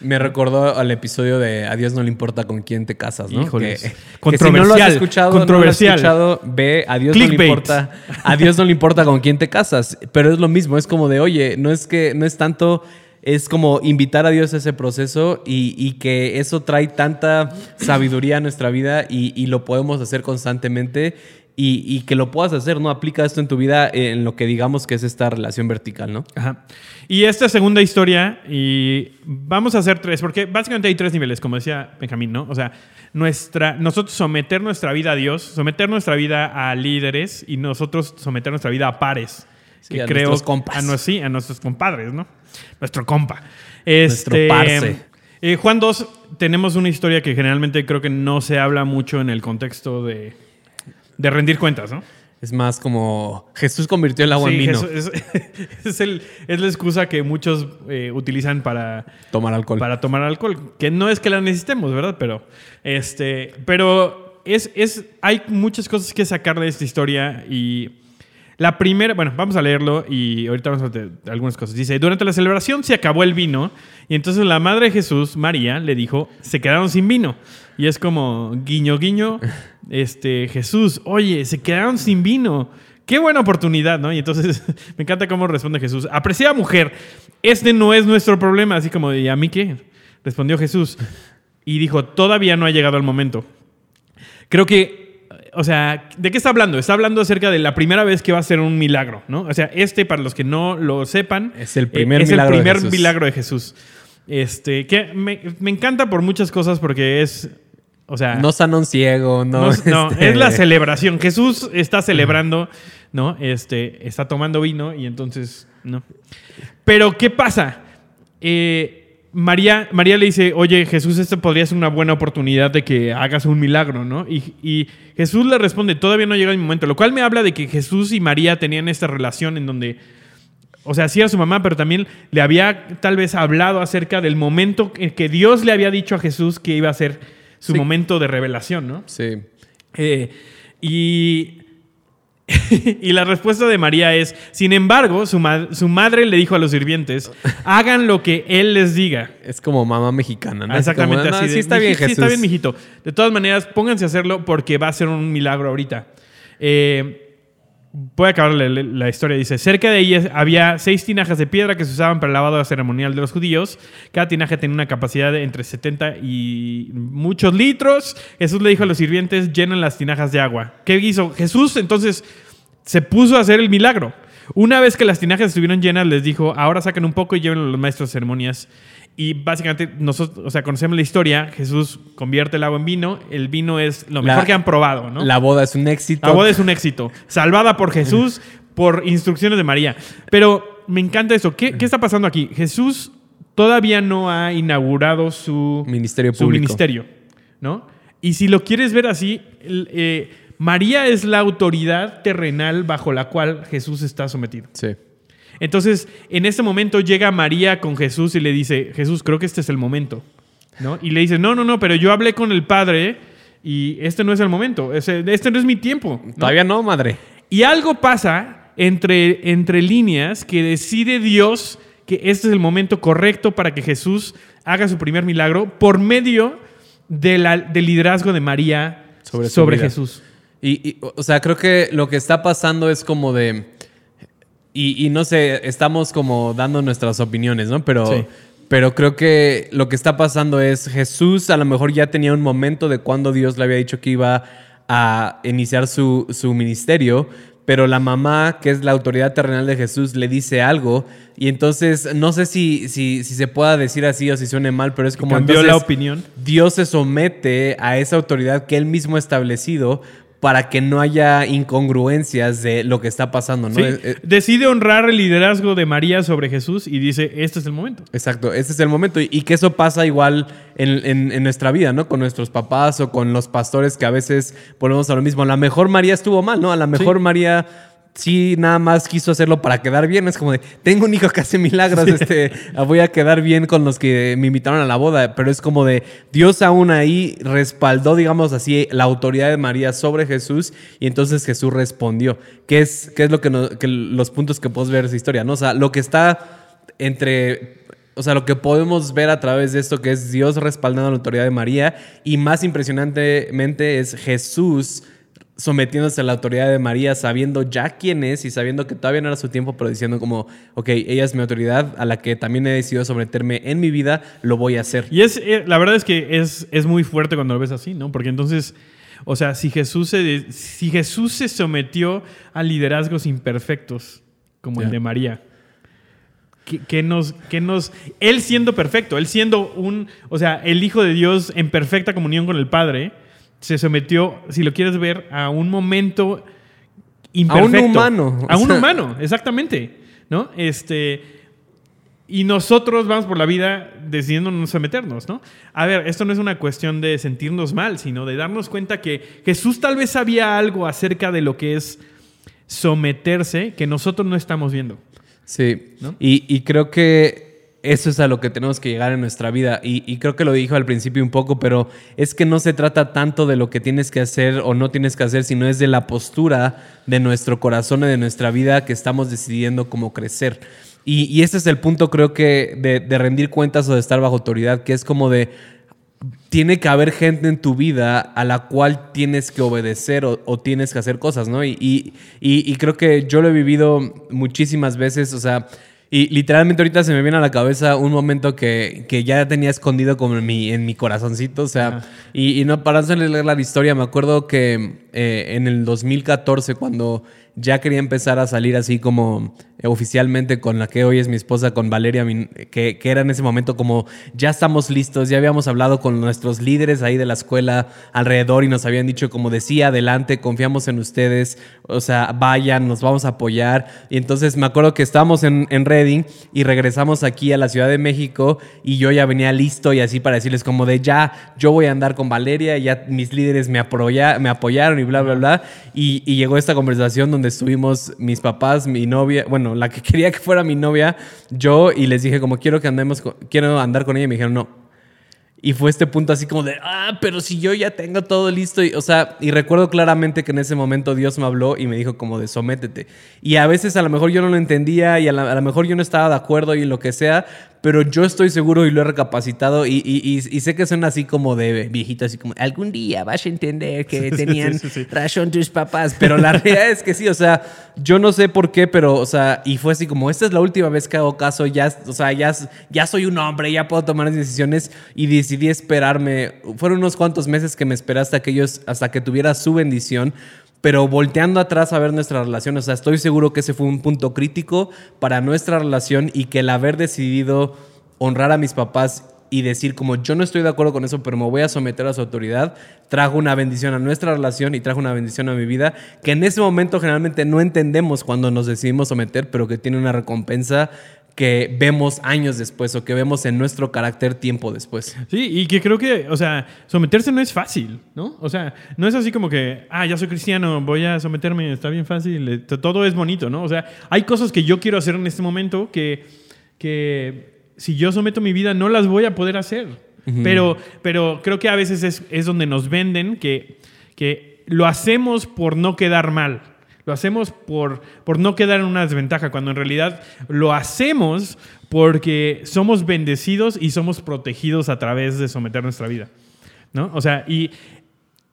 Me recordó al episodio de A Dios no le importa con quién te casas, ¿no? Híjoles. Que, que si no lo has Controversial, escuchado, controversial. no lo has escuchado, ve, a Dios no le importa. A Dios no le importa con quién te casas. Pero es lo mismo, es como de, oye, no es que, no es tanto, es como invitar a Dios a ese proceso y, que eso trae tanta sabiduría a nuestra vida y, lo podemos hacer constantemente. Y, y que lo puedas hacer, ¿no? Aplica esto en tu vida en lo que digamos que es esta relación vertical, ¿no? Ajá. Y esta segunda historia, y vamos a hacer tres, porque básicamente hay tres niveles, como decía Benjamín, ¿no? O sea, nuestra, nosotros someter nuestra vida a Dios, someter nuestra vida a líderes y nosotros someter nuestra vida a pares. Sí, a nuestros compas. A, nue- sí, a nuestros compadres, ¿no? Nuestro compa. Este, parce. eh, Juan 2, tenemos una historia que generalmente creo que no se habla mucho en el contexto de, de rendir cuentas, ¿no? Es más como Jesús convirtió el agua en vino. Jesús- es, es el- es la excusa que muchos eh, utilizan para, Tomar alcohol. para tomar alcohol. Que no es que la necesitemos, ¿verdad? Pero, este, pero es, es, hay muchas cosas que sacar de esta historia y la primera, bueno, vamos a leerlo y ahorita vamos a ver algunas cosas. Dice, durante la celebración se acabó el vino y entonces la madre de Jesús, María, le dijo, se quedaron sin vino. Y es como, guiño, guiño, este, Jesús, oye, se quedaron sin vino. Qué buena oportunidad, ¿no? Y entonces me encanta cómo responde Jesús. Apreciada mujer, este no es nuestro problema. Así como, ¿y a mí qué? Respondió Jesús. Y dijo, todavía no ha llegado el momento. Creo que, o sea, ¿de qué está hablando? Está hablando acerca de la primera vez que va a ser un milagro, ¿no? O sea, este, para los que no lo sepan, Es el primer eh, es milagro de el primer Jesús. milagro de Jesús. Este, que me, me encanta por muchas cosas porque es, o sea, No sana un ciego, no. no, no, este, es la celebración. Jesús está celebrando, ¿no? Este, está tomando vino y entonces, ¿no? Pero, ¿qué pasa? Eh, María, María le dice, oye, Jesús, esta podría ser una buena oportunidad de que hagas un milagro, ¿no? Y, y Jesús le responde, todavía no llega el momento, lo cual me habla de que Jesús y María tenían esta relación en donde, o sea, sí era su mamá, pero también le había tal vez hablado acerca del momento en que Dios le había dicho a Jesús que iba a ser su Sí. momento de revelación, ¿no? Sí. Eh, y, y la respuesta de María es, sin embargo, su, ma- su madre le dijo a los sirvientes, hagan lo que él les diga. Es como mamá mexicana, ¿no? Exactamente Así como, así. "No, de, sí está bien, "Miji- Jesús. Sí está bien, mijito. De todas maneras, pónganse a hacerlo porque va a ser un milagro ahorita. Eh, voy a acabar la, historia. Dice, cerca de ellas había seis tinajas de piedra que se usaban para el lavado ceremonial de los judíos. Cada tinaja tenía una capacidad de entre 70 y muchos litros. Jesús le dijo a los sirvientes, llenen las tinajas de agua. ¿Qué hizo? Jesús entonces se puso a hacer el milagro. Una vez que las tinajas estuvieron llenas, les dijo, ahora saquen un poco y lleven a los maestros de ceremonias. Y básicamente, nosotros, o sea, conocemos la historia, Jesús convierte el agua en vino, el vino es lo La- mejor que han probado, ¿no? La boda es un éxito. La boda es un éxito. Salvada por Jesús, por instrucciones de María. Pero me encanta eso. ¿Qué, qué está pasando aquí? Jesús todavía no ha inaugurado su Ministerio su público. ministerio, ¿no? Y si lo quieres ver así, eh, María es la autoridad terrenal bajo la cual Jesús está sometido. Sí. Entonces, en este momento llega María con Jesús y le dice, Jesús, creo que este es el momento. ¿no? Y le dice, no, no, no, pero yo hablé con el Padre y este no es el momento, ese- este no es mi tiempo. ¿no? Todavía no, madre. Y algo pasa entre, entre líneas que decide Dios que este es el momento correcto para que Jesús haga su primer milagro por medio de la- del liderazgo de María Sobre sobre. Jesús. Y, y, o sea, creo que lo que está pasando es como de. Y, y no sé, estamos como dando nuestras opiniones, ¿no? Pero, Sí. pero creo que lo que está pasando es Jesús a lo mejor ya tenía un momento de cuando Dios le había dicho que iba a iniciar su, su ministerio, pero la mamá, que es la autoridad terrenal de Jesús, le dice algo. Y entonces, no sé si, si, si se pueda decir así o si suene mal, pero es como. Cambió entonces, la opinión. Dios se somete a esa autoridad que él mismo ha establecido para que no haya incongruencias de lo que está pasando, ¿no? Sí, Eh, eh, decide honrar el liderazgo de María sobre Jesús y dice, este es el momento. Exacto, ese es el momento. Y, y que eso pasa igual en, en- en nuestra vida, ¿no? Con nuestros papás o con los pastores que a veces volvemos a lo mismo. A lo mejor María estuvo mal, ¿no? A lo mejor María sí nada más quiso hacerlo para quedar bien. Es como de, tengo un hijo que hace milagros, este, voy a quedar bien con los que me invitaron a la boda. Pero es como de, Dios aún ahí respaldó, digamos así, la autoridad de María sobre Jesús y entonces Jesús respondió. ¿Qué es, qué es lo que, no- que los puntos que puedes ver de esa historia, ¿no? O sea, lo que está entre o sea, lo que podemos ver a través de esto que es Dios respaldando la autoridad de María y más impresionantemente es Jesús sometiéndose a la autoridad de María sabiendo ya quién es y sabiendo que todavía no era su tiempo, pero diciendo como, ok, ella es mi autoridad a la que también he decidido someterme en mi vida, lo voy a hacer. Y es, eh, la verdad es que es, es muy fuerte cuando lo ves así, ¿no? Porque entonces, o sea, si Jesús se, si Jesús se sometió a liderazgos imperfectos, como el de María, ¿qué, qué nos, qué nos... Él siendo perfecto, él siendo un... O sea, el Hijo de Dios en perfecta comunión con el Padre, se sometió, si lo quieres ver, a un momento imperfecto. humano, o A un sea. humano, exactamente. ¿No? Este... Y nosotros vamos por la vida decidiendo no someternos, ¿no? A ver, esto no es una cuestión de sentirnos mal, sino de darnos cuenta que Jesús tal vez sabía algo acerca de lo que es someterse que nosotros no estamos viendo. Sí, ¿No? y, y creo que eso es a lo que tenemos que llegar en nuestra vida. Y, creo que lo dijo al principio un poco, pero es que no se trata tanto de lo que tienes que hacer o no tienes que hacer, sino es de la postura de nuestro corazón y de nuestra vida que estamos decidiendo cómo crecer. Y, y ese es el punto, creo que, de, rendir cuentas o de estar bajo autoridad, que es como de tiene que haber gente en tu vida a la cual tienes que obedecer o, tienes que hacer cosas, ¿no? Y- y- y creo que yo lo he vivido muchísimas veces, o sea, y literalmente ahorita se me viene a la cabeza un momento que, que ya tenía escondido como en mi, en mi corazoncito, o sea, y, y no para no leer la historia, me acuerdo que eh, en el 2014, cuando ya quería empezar a salir así como oficialmente con la que hoy es mi esposa, con Valeria, que, que era en ese momento como ya estamos listos, ya habíamos hablado con nuestros líderes ahí de la escuela alrededor y nos habían dicho como decía, adelante, confiamos en ustedes, o sea, vayan, nos vamos a apoyar. Y entonces me acuerdo que estábamos en, en Reading y regresamos aquí a la Ciudad de México y yo ya venía listo y así para decirles como de ya, yo voy a andar con Valeria, ya mis líderes me apoyaron y bla, bla, bla. Y, y llegó esta conversación donde estuvimos mis papás, mi novia, bueno, la que quería que fuera mi novia, yo, y les dije como quiero que andemos, quiero andar con ella y me dijeron no. Y fue este punto así como de, ah, pero si yo ya tengo todo listo. Y, o sea, y recuerdo claramente que en ese momento Dios me habló y me dijo como de, sométete. Y a veces a lo mejor yo no lo entendía y a, a lo mejor yo no estaba de acuerdo y lo que sea, pero yo estoy seguro y lo he recapacitado y, y- y- y sé que suena así como de viejito, así como, algún día vas a entender que tenían sí, sí. razón tus papás. Pero la realidad es que sí, o sea, yo no sé por qué, pero, o sea, y fue así como, esta es la última vez que hago caso, ya, o sea, ya, ya soy un hombre, ya puedo tomar decisiones y decidí esperarme. Fueron unos cuantos meses que me esperé hasta que ellos, hasta que tuviera su bendición. Pero volteando atrás a ver nuestra relación, o sea, estoy seguro que ese fue un punto crítico para nuestra relación y que el haber decidido honrar a mis papás y decir como yo no estoy de acuerdo con eso, pero me voy a someter a su autoridad, trajo una bendición a nuestra relación y trajo una bendición a mi vida, que en ese momento generalmente no entendemos cuando nos decidimos someter, pero que tiene una recompensa que vemos años después o que vemos en nuestro carácter tiempo después. Sí, y que creo que, o sea, someterse no es fácil, ¿no? O sea, no es así como que, ah, ya soy cristiano, voy a someterme, está bien fácil, eh, todo es bonito, ¿no? O sea, hay cosas que yo quiero hacer en este momento que, que si yo someto mi vida, no las voy a poder hacer. pero, pero creo que a veces es, donde nos venden que, que lo hacemos por no quedar mal. Lo hacemos por, por no quedar en una desventaja, cuando en realidad lo hacemos porque somos bendecidos y somos protegidos a través de someter nuestra vida. ¿No? O sea, y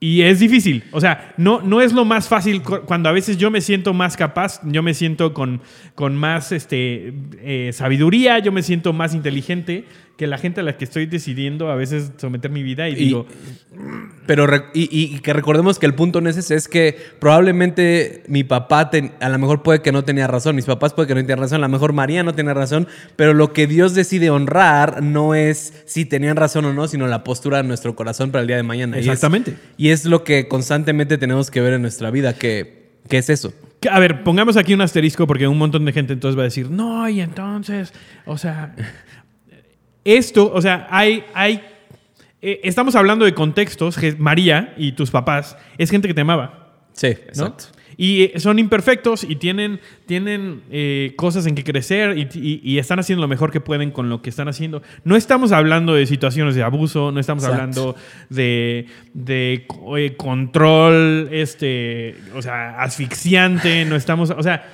y es difícil. O sea, no, no es lo más fácil cuando a veces yo me siento más capaz, yo me siento con, con más este, eh, sabiduría, yo me siento más inteligente que la gente a la que estoy decidiendo a veces someter mi vida y, digo... Pero y, que recordemos que el punto es ese, es que probablemente mi papá a lo mejor puede que no tenía razón, mis papás puede que no tenían razón, a lo mejor María no tiene razón, pero lo que Dios decide honrar no es si tenían razón o no, sino la postura de nuestro corazón para el día de mañana. Exactamente. Y es, lo que constantemente tenemos que ver en nuestra vida, que, que es eso. A ver, pongamos aquí un asterisco porque un montón de gente entonces va a decir, no, y entonces, o sea, esto, o sea, hay, hay, eh, estamos hablando de contextos, que María y tus papás es gente que te amaba. Sí, exacto. Y eh, son imperfectos y tienen, tienen eh, cosas en que crecer y, están haciendo lo mejor que pueden con lo que están haciendo. No estamos hablando de situaciones de abuso, no estamos hablando de, de control, este, o sea, asfixiante, no estamos, o sea,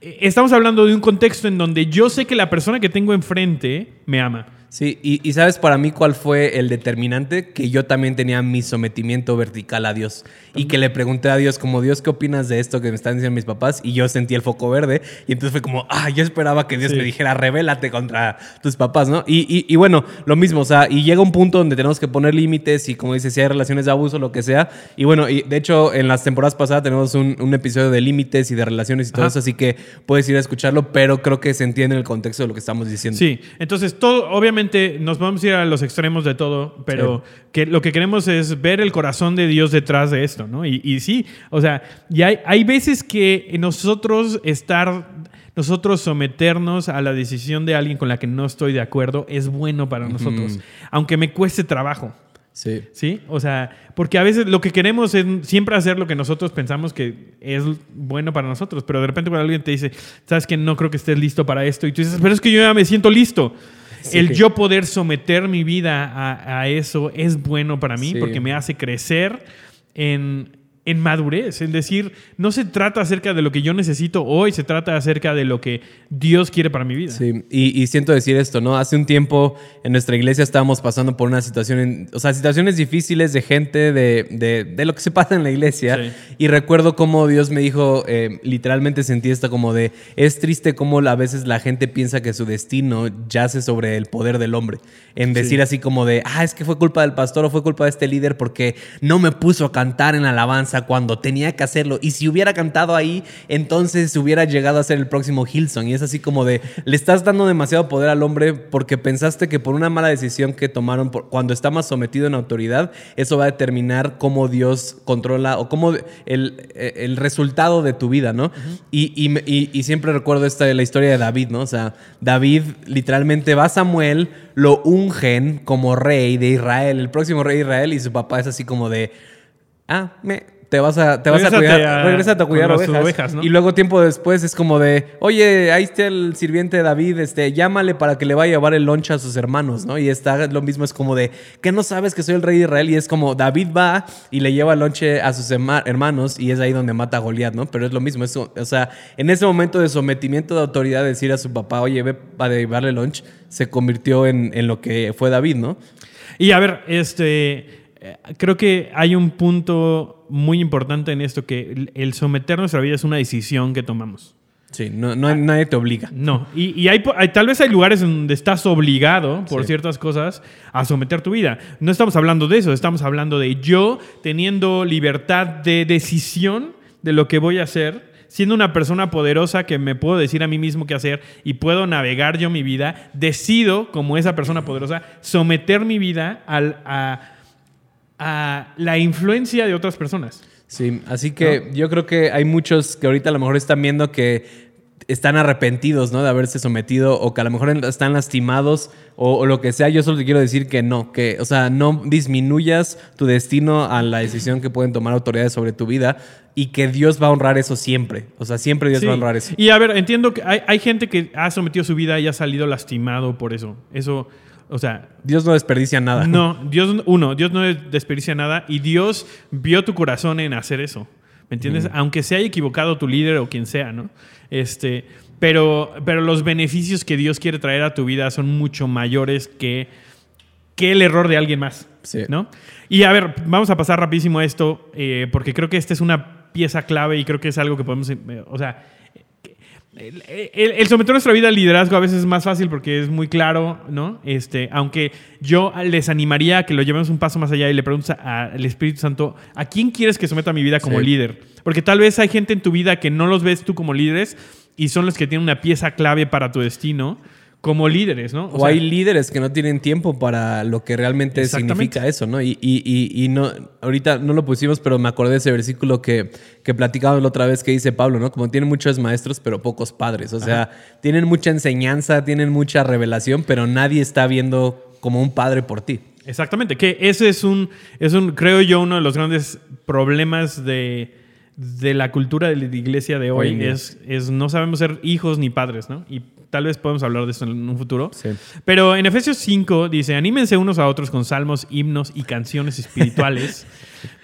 estamos hablando de un contexto en donde yo sé que la persona que tengo enfrente me ama. Sí, y, sabes para mí cuál fue el determinante, que yo también tenía mi sometimiento vertical a Dios y que le pregunté a Dios como Dios, ¿qué opinas de esto que me están diciendo mis papás? Y yo sentí el foco verde y entonces fue como, ah, yo esperaba que Dios me dijera, revélate contra tus papás, ¿no? Y, bueno, lo mismo, o sea, y llega un punto donde tenemos que poner límites y como dices, si hay relaciones de abuso, lo que sea. Y bueno, y de hecho en las temporadas pasadas tenemos un, episodio de límites y de relaciones y todo eso, así que puedes ir a escucharlo, pero creo que se entiende el contexto de lo que estamos diciendo. Sí, entonces todo, obviamente nos vamos a ir a los extremos de todo, pero que lo que queremos es ver el corazón de Dios detrás de esto, ¿no? Y, sí, o sea, y hay, hay veces que nosotros estar, nosotros someternos a la decisión de alguien con la que no estoy de acuerdo es bueno para nosotros, aunque me cueste trabajo. Sí. ¿Sí? O sea, porque a veces lo que queremos es siempre hacer lo que nosotros pensamos que es bueno para nosotros, pero de repente cuando alguien te dice, sabes que no creo que estés listo para esto, y tú dices, pero es que yo ya me siento listo el yo poder someter mi vida a, eso es bueno para mí porque me hace crecer en, en madurez, es decir, no se trata acerca de lo que yo necesito hoy, se trata acerca de lo que Dios quiere para mi vida. Sí, y, siento decir esto, ¿no? Hace un tiempo en nuestra iglesia estábamos pasando por una situación, o sea, situaciones difíciles de gente, de, de, lo que se pasa en la iglesia, y recuerdo cómo Dios me dijo, eh, literalmente sentí esto como de, es triste cómo a veces la gente piensa que su destino yace sobre el poder del hombre, en decir así como de, ah, es que fue culpa del pastor o fue culpa de este líder porque no me puso a cantar en alabanza cuando tenía que hacerlo. Y si hubiera cantado ahí, entonces hubiera llegado a ser el próximo Hilson. Y es así como de, le estás dando demasiado poder al hombre porque pensaste que por una mala decisión que tomaron cuando está más sometido en autoridad, eso va a determinar cómo Dios controla o cómo el, el resultado de tu vida, ¿no? y, y, y, siempre recuerdo esta, la historia de David, ¿no? O sea, David literalmente va a Samuel, lo ungen como rey de Israel, el próximo rey de Israel, y su papá es así como de, ah, me, te vas a, te vas a cuidar, a, a cuidar ovejas. Y luego tiempo después es como de, oye, ahí está el sirviente David, este, llámale para que le vaya a llevar el lonche a sus hermanos, ¿no? Y está lo mismo, es como de, ¿qué no sabes que soy el rey de Israel? Y es como, David va y le lleva el lonche a sus hermanos y es ahí donde mata a Goliat, ¿no? Pero es lo mismo, es, o sea, en ese momento de sometimiento de autoridad, decir a su papá, oye, ve para llevarle lunch, se convirtió en, en lo que fue David, ¿no? Y a ver, este eh, creo que hay un punto muy importante en esto, que el someter nuestra vida es una decisión que tomamos. Sí, no, no nadie te obliga. No, y, hay, tal vez hay lugares donde estás obligado por ciertas cosas a someter tu vida. No estamos hablando de eso, estamos hablando de yo teniendo libertad de decisión de lo que voy a hacer siendo una persona poderosa que me puedo decir a mí mismo qué hacer y puedo navegar yo mi vida, decido, como esa persona poderosa, someter mi vida al, a, a la influencia de otras personas. Sí, así que yo creo que hay muchos que ahorita a lo mejor están viendo que están arrepentidos, ¿no? De haberse sometido o que a lo mejor están lastimados o, o, lo que sea. Yo solo te quiero decir que no, que, o sea, no disminuyas tu destino a la decisión que pueden tomar autoridades sobre tu vida y que Dios va a honrar eso siempre. O sea, siempre Dios Sí. va a honrar eso. Y a ver, entiendo que hay, hay gente que ha sometido su vida y ha salido lastimado por eso. Eso, o sea, Dios no desperdicia nada. no, Dios, uno, Dios no desperdicia nada y Dios vio tu corazón en hacer eso. ¿Me entiendes? Aunque se haya equivocado tu líder o quien sea, ¿no? Este, pero, pero los beneficios que Dios quiere traer a tu vida son mucho mayores que, que el error de alguien más. Sí. ¿no? Y a ver, vamos a pasar rapidísimo a esto, eh, porque creo que esta es una pieza clave y creo que es algo que podemos, eh, o sea, el, el- el someter nuestra vida al liderazgo a veces es más fácil porque es muy claro, ¿no? Este, aunque yo les animaría a que lo llevemos un paso más allá y le preguntes al Espíritu Santo, ¿a quién quieres que someta mi vida como Sí. líder? Porque tal vez hay gente en tu vida que no los ves tú como líderes y son los que tienen una pieza clave para tu destino como líderes, ¿no? O, sea, hay líderes que no tienen tiempo para lo que realmente significa eso, ¿no? Y, y- y- y no, ahorita no lo pusimos, pero me acordé de ese versículo que, que platicábamos la otra vez que dice Pablo, ¿no? Como tienen muchos maestros, pero pocos padres. O sea, tienen mucha enseñanza, tienen mucha revelación, pero nadie está viendo como un padre por ti. Exactamente, que ese es un, es un, creo yo, uno de los grandes problemas de, de la cultura de la iglesia de Hoy es, es no sabemos ser hijos ni padres, ¿no? Y tal vez podemos hablar de eso en un futuro. Sí. Pero en Efesios 5 dice, anímense unos a otros con salmos, himnos y canciones espirituales.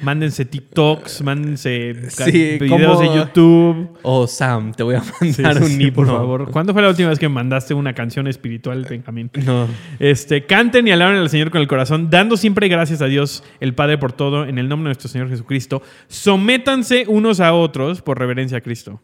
mándense TikToks, mándense Sí, videos como- de YouTube. Oh, Sam, te voy a mandar sí, un himno. por favor. ¿Cuándo fue la última vez que mandaste una canción espiritual, Benjamín? No. Este, canten y alaben al Señor con el corazón, dando siempre gracias a Dios el Padre por todo, en el nombre de nuestro Señor Jesucristo. Sométanse unos a otros por reverencia a Cristo.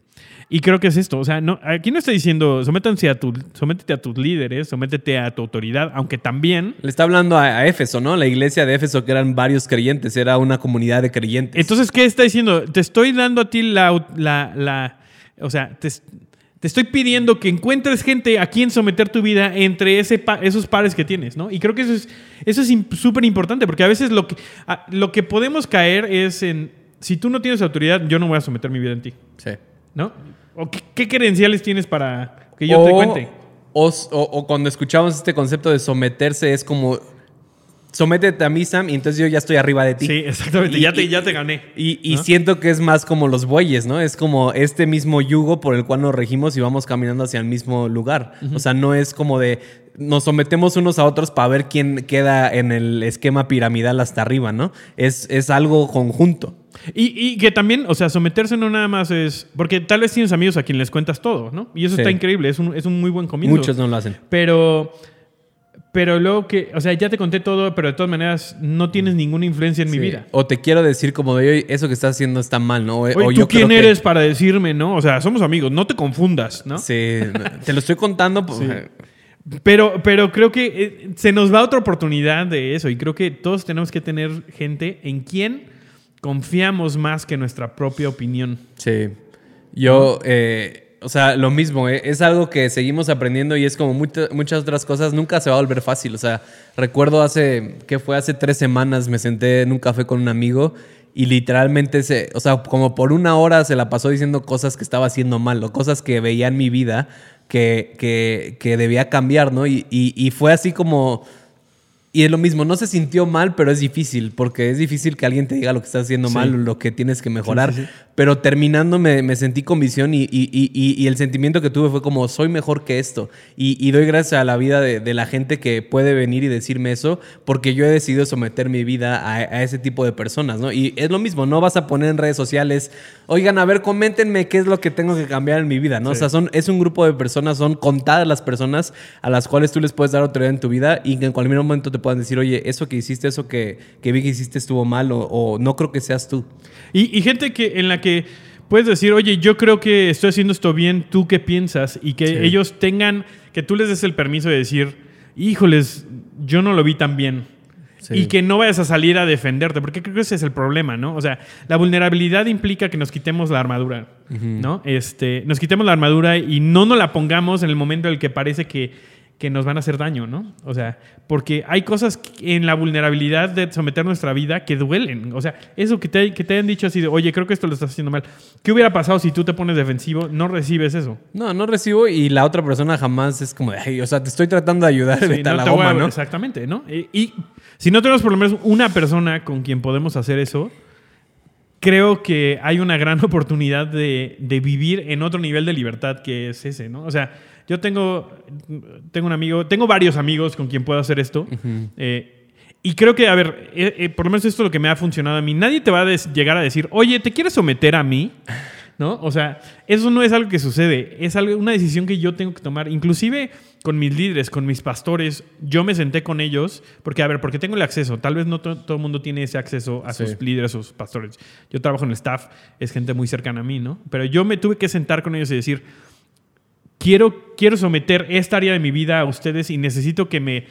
Y creo que es esto. O sea, no, aquí no está diciendo sométanse a tu, sométete a tus líderes, sométete a tu autoridad, aunque también. Le está hablando a, a Éfeso, ¿no? La iglesia de Éfeso, que eran varios creyentes, era una comunidad de creyentes. Entonces, ¿qué está diciendo? Te estoy dando a ti la. la, la- o sea, te, te estoy pidiendo que encuentres gente a quien someter tu vida entre ese pa- esos pares que tienes, ¿no? Y creo que eso es eso es súper importante, porque a veces lo que, a- lo que podemos caer es en. Si tú no tienes autoridad, yo no voy a someter mi vida en ti, Sí. ¿No? ¿O qué, qué credenciales tienes para que yo te cuente? O, o- o cuando escuchamos este concepto de someterse, es como, sométete a mí, Sam, y entonces yo ya estoy arriba de ti. Sí, exactamente. Y- ya, te, y- ya te gané. Y, y ¿no? siento que es más como los bueyes, ¿no? Es como este mismo yugo por el cual nos regimos y vamos caminando hacia el mismo lugar. O sea, no es como de nos sometemos unos a otros para ver quién queda en el esquema piramidal hasta arriba, ¿no? Es, es algo conjunto. Y, y que también, o sea, someterse no nada más es. Porque tal vez tienes amigos a quien les cuentas todo, ¿no? Y eso Sí. está increíble, es un, es un muy buen comienzo. Muchos no lo hacen. Pero. Pero luego que. O sea, ya te conté todo, pero de todas maneras no tienes ninguna influencia en mi vida. O te quiero decir como de hoy, eso que estás haciendo está mal, ¿no? O, Oye, o ¿tú yo quién creo que- eres para decirme, no? O sea, somos amigos, no te confundas, ¿no? Sí, te lo estoy contando. pues, Pero, pero creo que eh, se nos va otra oportunidad de eso y creo que todos tenemos que tener gente en quien confiamos más que nuestra propia opinión. Sí. Yo, eh, o sea, lo mismo, eh, es algo que seguimos aprendiendo y es como mucha- muchas otras cosas, nunca se va a volver fácil. O sea, recuerdo hace, que fue hace tres semanas, me senté en un café con un amigo y literalmente, se, o sea, como por una hora se la pasó diciendo cosas que estaba haciendo mal o cosas que veía en mi vida que, que, que debía cambiar, ¿no? Y- y fue así como... Y es lo mismo, no se sintió mal, pero es difícil, porque es difícil que alguien te diga lo que estás haciendo Sí. mal o lo que tienes que mejorar. Sí, sí, sí. Pero terminando me, me sentí con visión y, y- y- el sentimiento que tuve fue como, soy mejor que esto. Y, y doy gracias a la vida de, de la gente que puede venir y decirme eso, porque yo he decidido someter mi vida a, a ese tipo de personas, ¿no? Y es lo mismo, no vas a poner en redes sociales, oigan, a ver, coméntenme qué es lo que tengo que cambiar en mi vida, ¿no? O sea, son, es un grupo de personas, son contadas las personas a las cuales tú les puedes dar autoridad en tu vida y que en cualquier momento te puedan decir, oye, eso que hiciste, eso que, que vi que hiciste estuvo mal o, o no creo que seas tú. Y, y gente que, en la que puedes decir, oye, yo creo que estoy haciendo esto bien, ¿tú qué piensas? Y que Sí. ellos tengan, que tú les des el permiso de decir, híjoles, yo no lo vi tan bien. Sí. y que no vayas a salir a defenderte, porque creo que ese es el problema, ¿no? O sea, la vulnerabilidad implica que nos quitemos la armadura, ¿no? Este, nos quitemos la armadura y no nos la pongamos en el momento en el que parece que, que nos van a hacer daño, ¿no? O sea, porque hay cosas en la vulnerabilidad de someter nuestra vida que duelen. O sea, eso que te, que te hayan dicho así de, oye, creo que esto lo estás haciendo mal. ¿Qué hubiera pasado si tú te pones defensivo? No recibes eso. No, no recibo y la otra persona jamás es como de, "Ay, o sea, te estoy tratando de ayudar, Sí, a no te a- goma, ¿no? Exactamente, ¿no? Y, y si no tenemos por lo menos una persona con quien podemos hacer eso, creo que hay una gran oportunidad de, de vivir en otro nivel de libertad que es ese, ¿no? O sea, yo tengo, tengo un amigo, tengo varios amigos con quien puedo hacer esto. eh, y creo que, a ver, eh, eh, por lo menos esto es lo que me ha funcionado a mí. Nadie te va a llegar a decir, oye, ¿te quieres someter a mí? ¿No? O sea, eso no es algo que sucede. Es algo, una decisión que yo tengo que tomar. Inclusive con mis líderes, con mis pastores, yo me senté con ellos. Porque, a ver, porque tengo el acceso. Tal vez no to- todo el mundo tiene ese acceso a Sí. sus líderes, a sus pastores. Yo trabajo en el staff, es gente muy cercana a mí, ¿no? Pero yo me tuve que sentar con ellos y decir, quiero, quiero someter esta área de mi vida a ustedes y necesito que me,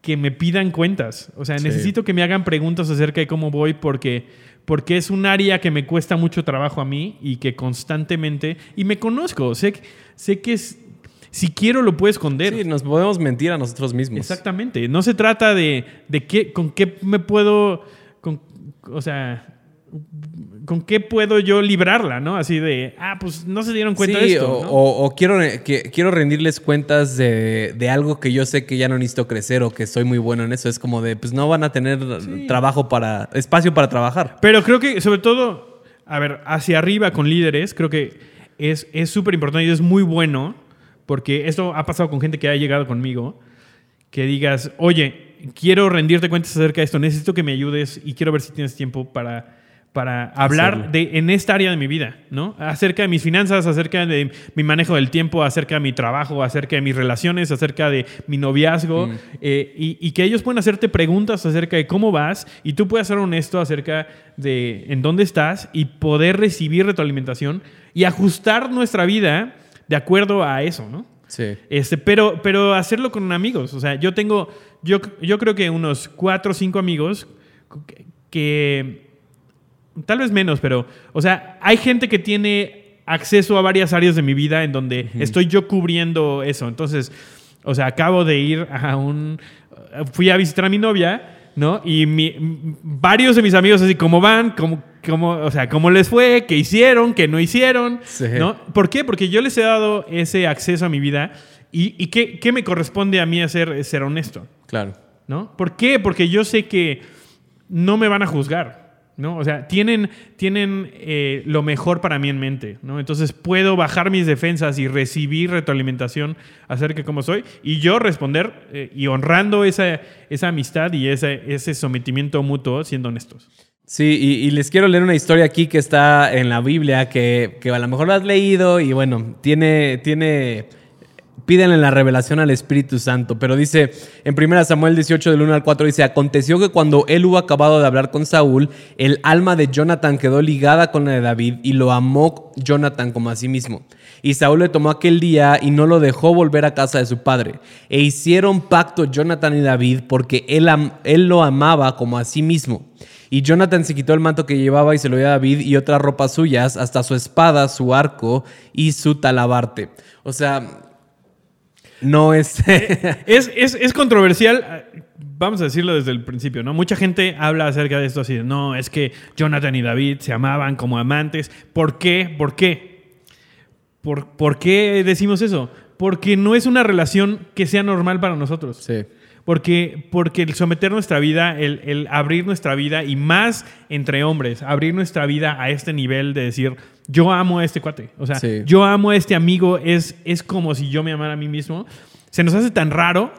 que me pidan cuentas. O sea, Sí. necesito que me hagan preguntas acerca de cómo voy porque, porque es un área que me cuesta mucho trabajo a mí y que constantemente... Y me conozco, sé, sé que es, si quiero lo puedo esconder. Sí, nos podemos mentir a nosotros mismos. Exactamente. No se trata de, de qué, con qué me puedo, con- o sea, con qué puedo yo librarla, ¿no? Así de, ah, pues no se dieron cuenta Sí, de esto. o, ¿no? o- o quiero, que, quiero rendirles cuentas de, de algo que yo sé que ya no necesito crecer o que soy muy bueno en eso. Es como de, pues no van a tener trabajo para, espacio para trabajar. Pero creo que, sobre todo, a ver, hacia arriba con líderes, creo que es es súper importante y es muy bueno, porque esto ha pasado con gente que ha llegado conmigo, que digas, oye, quiero rendirte cuentas acerca de esto, necesito que me ayudes y quiero ver si tienes tiempo para, para hablar de, en esta área de mi vida, ¿no? Acerca de mis finanzas, acerca de mi manejo del tiempo, acerca de mi trabajo, acerca de mis relaciones, acerca de mi noviazgo, eh, y, y que ellos puedan hacerte preguntas acerca de cómo vas y tú puedas ser honesto acerca de en dónde estás y poder recibir retroalimentación y ajustar nuestra vida de acuerdo a eso, ¿no? Sí. Este, pero, pero hacerlo con amigos. O sea, yo tengo, yo, yo creo que unos cuatro o cinco amigos que, que- tal vez menos, pero, o sea, hay gente que tiene acceso a varias áreas de mi vida en donde estoy yo cubriendo eso. Entonces, o sea, acabo de ir a un, fui a visitar a mi novia, ¿no? Y mi- varios de mis amigos así, ¿cómo van? ¿Cómo, cómo, o sea, ¿cómo les fue? ¿Qué hicieron? ¿Qué no hicieron? Sí. ¿No? ¿Por qué? Porque yo les he dado ese acceso a mi vida y, y ¿qué, qué me corresponde a mí hacer? Es ser honesto, Claro. ¿no? ¿Por qué? Porque yo sé que no me van a juzgar, ¿no? O sea, tienen, tienen eh, lo mejor para mí en mente, ¿no? Entonces puedo bajar mis defensas y recibir retroalimentación acerca de cómo soy y yo responder eh, y honrando esa, esa amistad y ese, ese sometimiento mutuo siendo honestos. Sí, y, les quiero leer una historia aquí que está en la Biblia, que, que a lo mejor lo has leído y bueno, tiene, tiene, pídenle la revelación al Espíritu Santo, pero dice en 1 Samuel 18 del 1 al 4, dice, aconteció que cuando él hubo acabado de hablar con Saúl, el alma de Jonathan quedó ligada con la de David y lo amó Jonathan como a sí mismo. Y Saúl le tomó aquel día y no lo dejó volver a casa de su padre. E hicieron pacto Jonathan y David porque él, él lo amaba como a sí mismo. Y Jonathan se quitó el manto que llevaba y se lo dio a David y otras ropas suyas, hasta su espada, su arco y su talabarte. O sea, no es... Es, es, es controversial, eh, vamos a decirlo desde el principio, ¿no? Mucha gente habla acerca de esto así, de, no, es que Jonathan y David se amaban como amantes. ¿Por qué? ¿Por qué? ¿Por, por qué decimos eso? Porque no es una relación que sea normal para nosotros. sí. Porque, porque el someter nuestra vida, el, el abrir nuestra vida, y más entre hombres, abrir nuestra vida a este nivel de decir, yo amo a este cuate. O sea, Sí. yo amo a este amigo, es, es como si yo me amara a mí mismo. Se nos hace tan raro,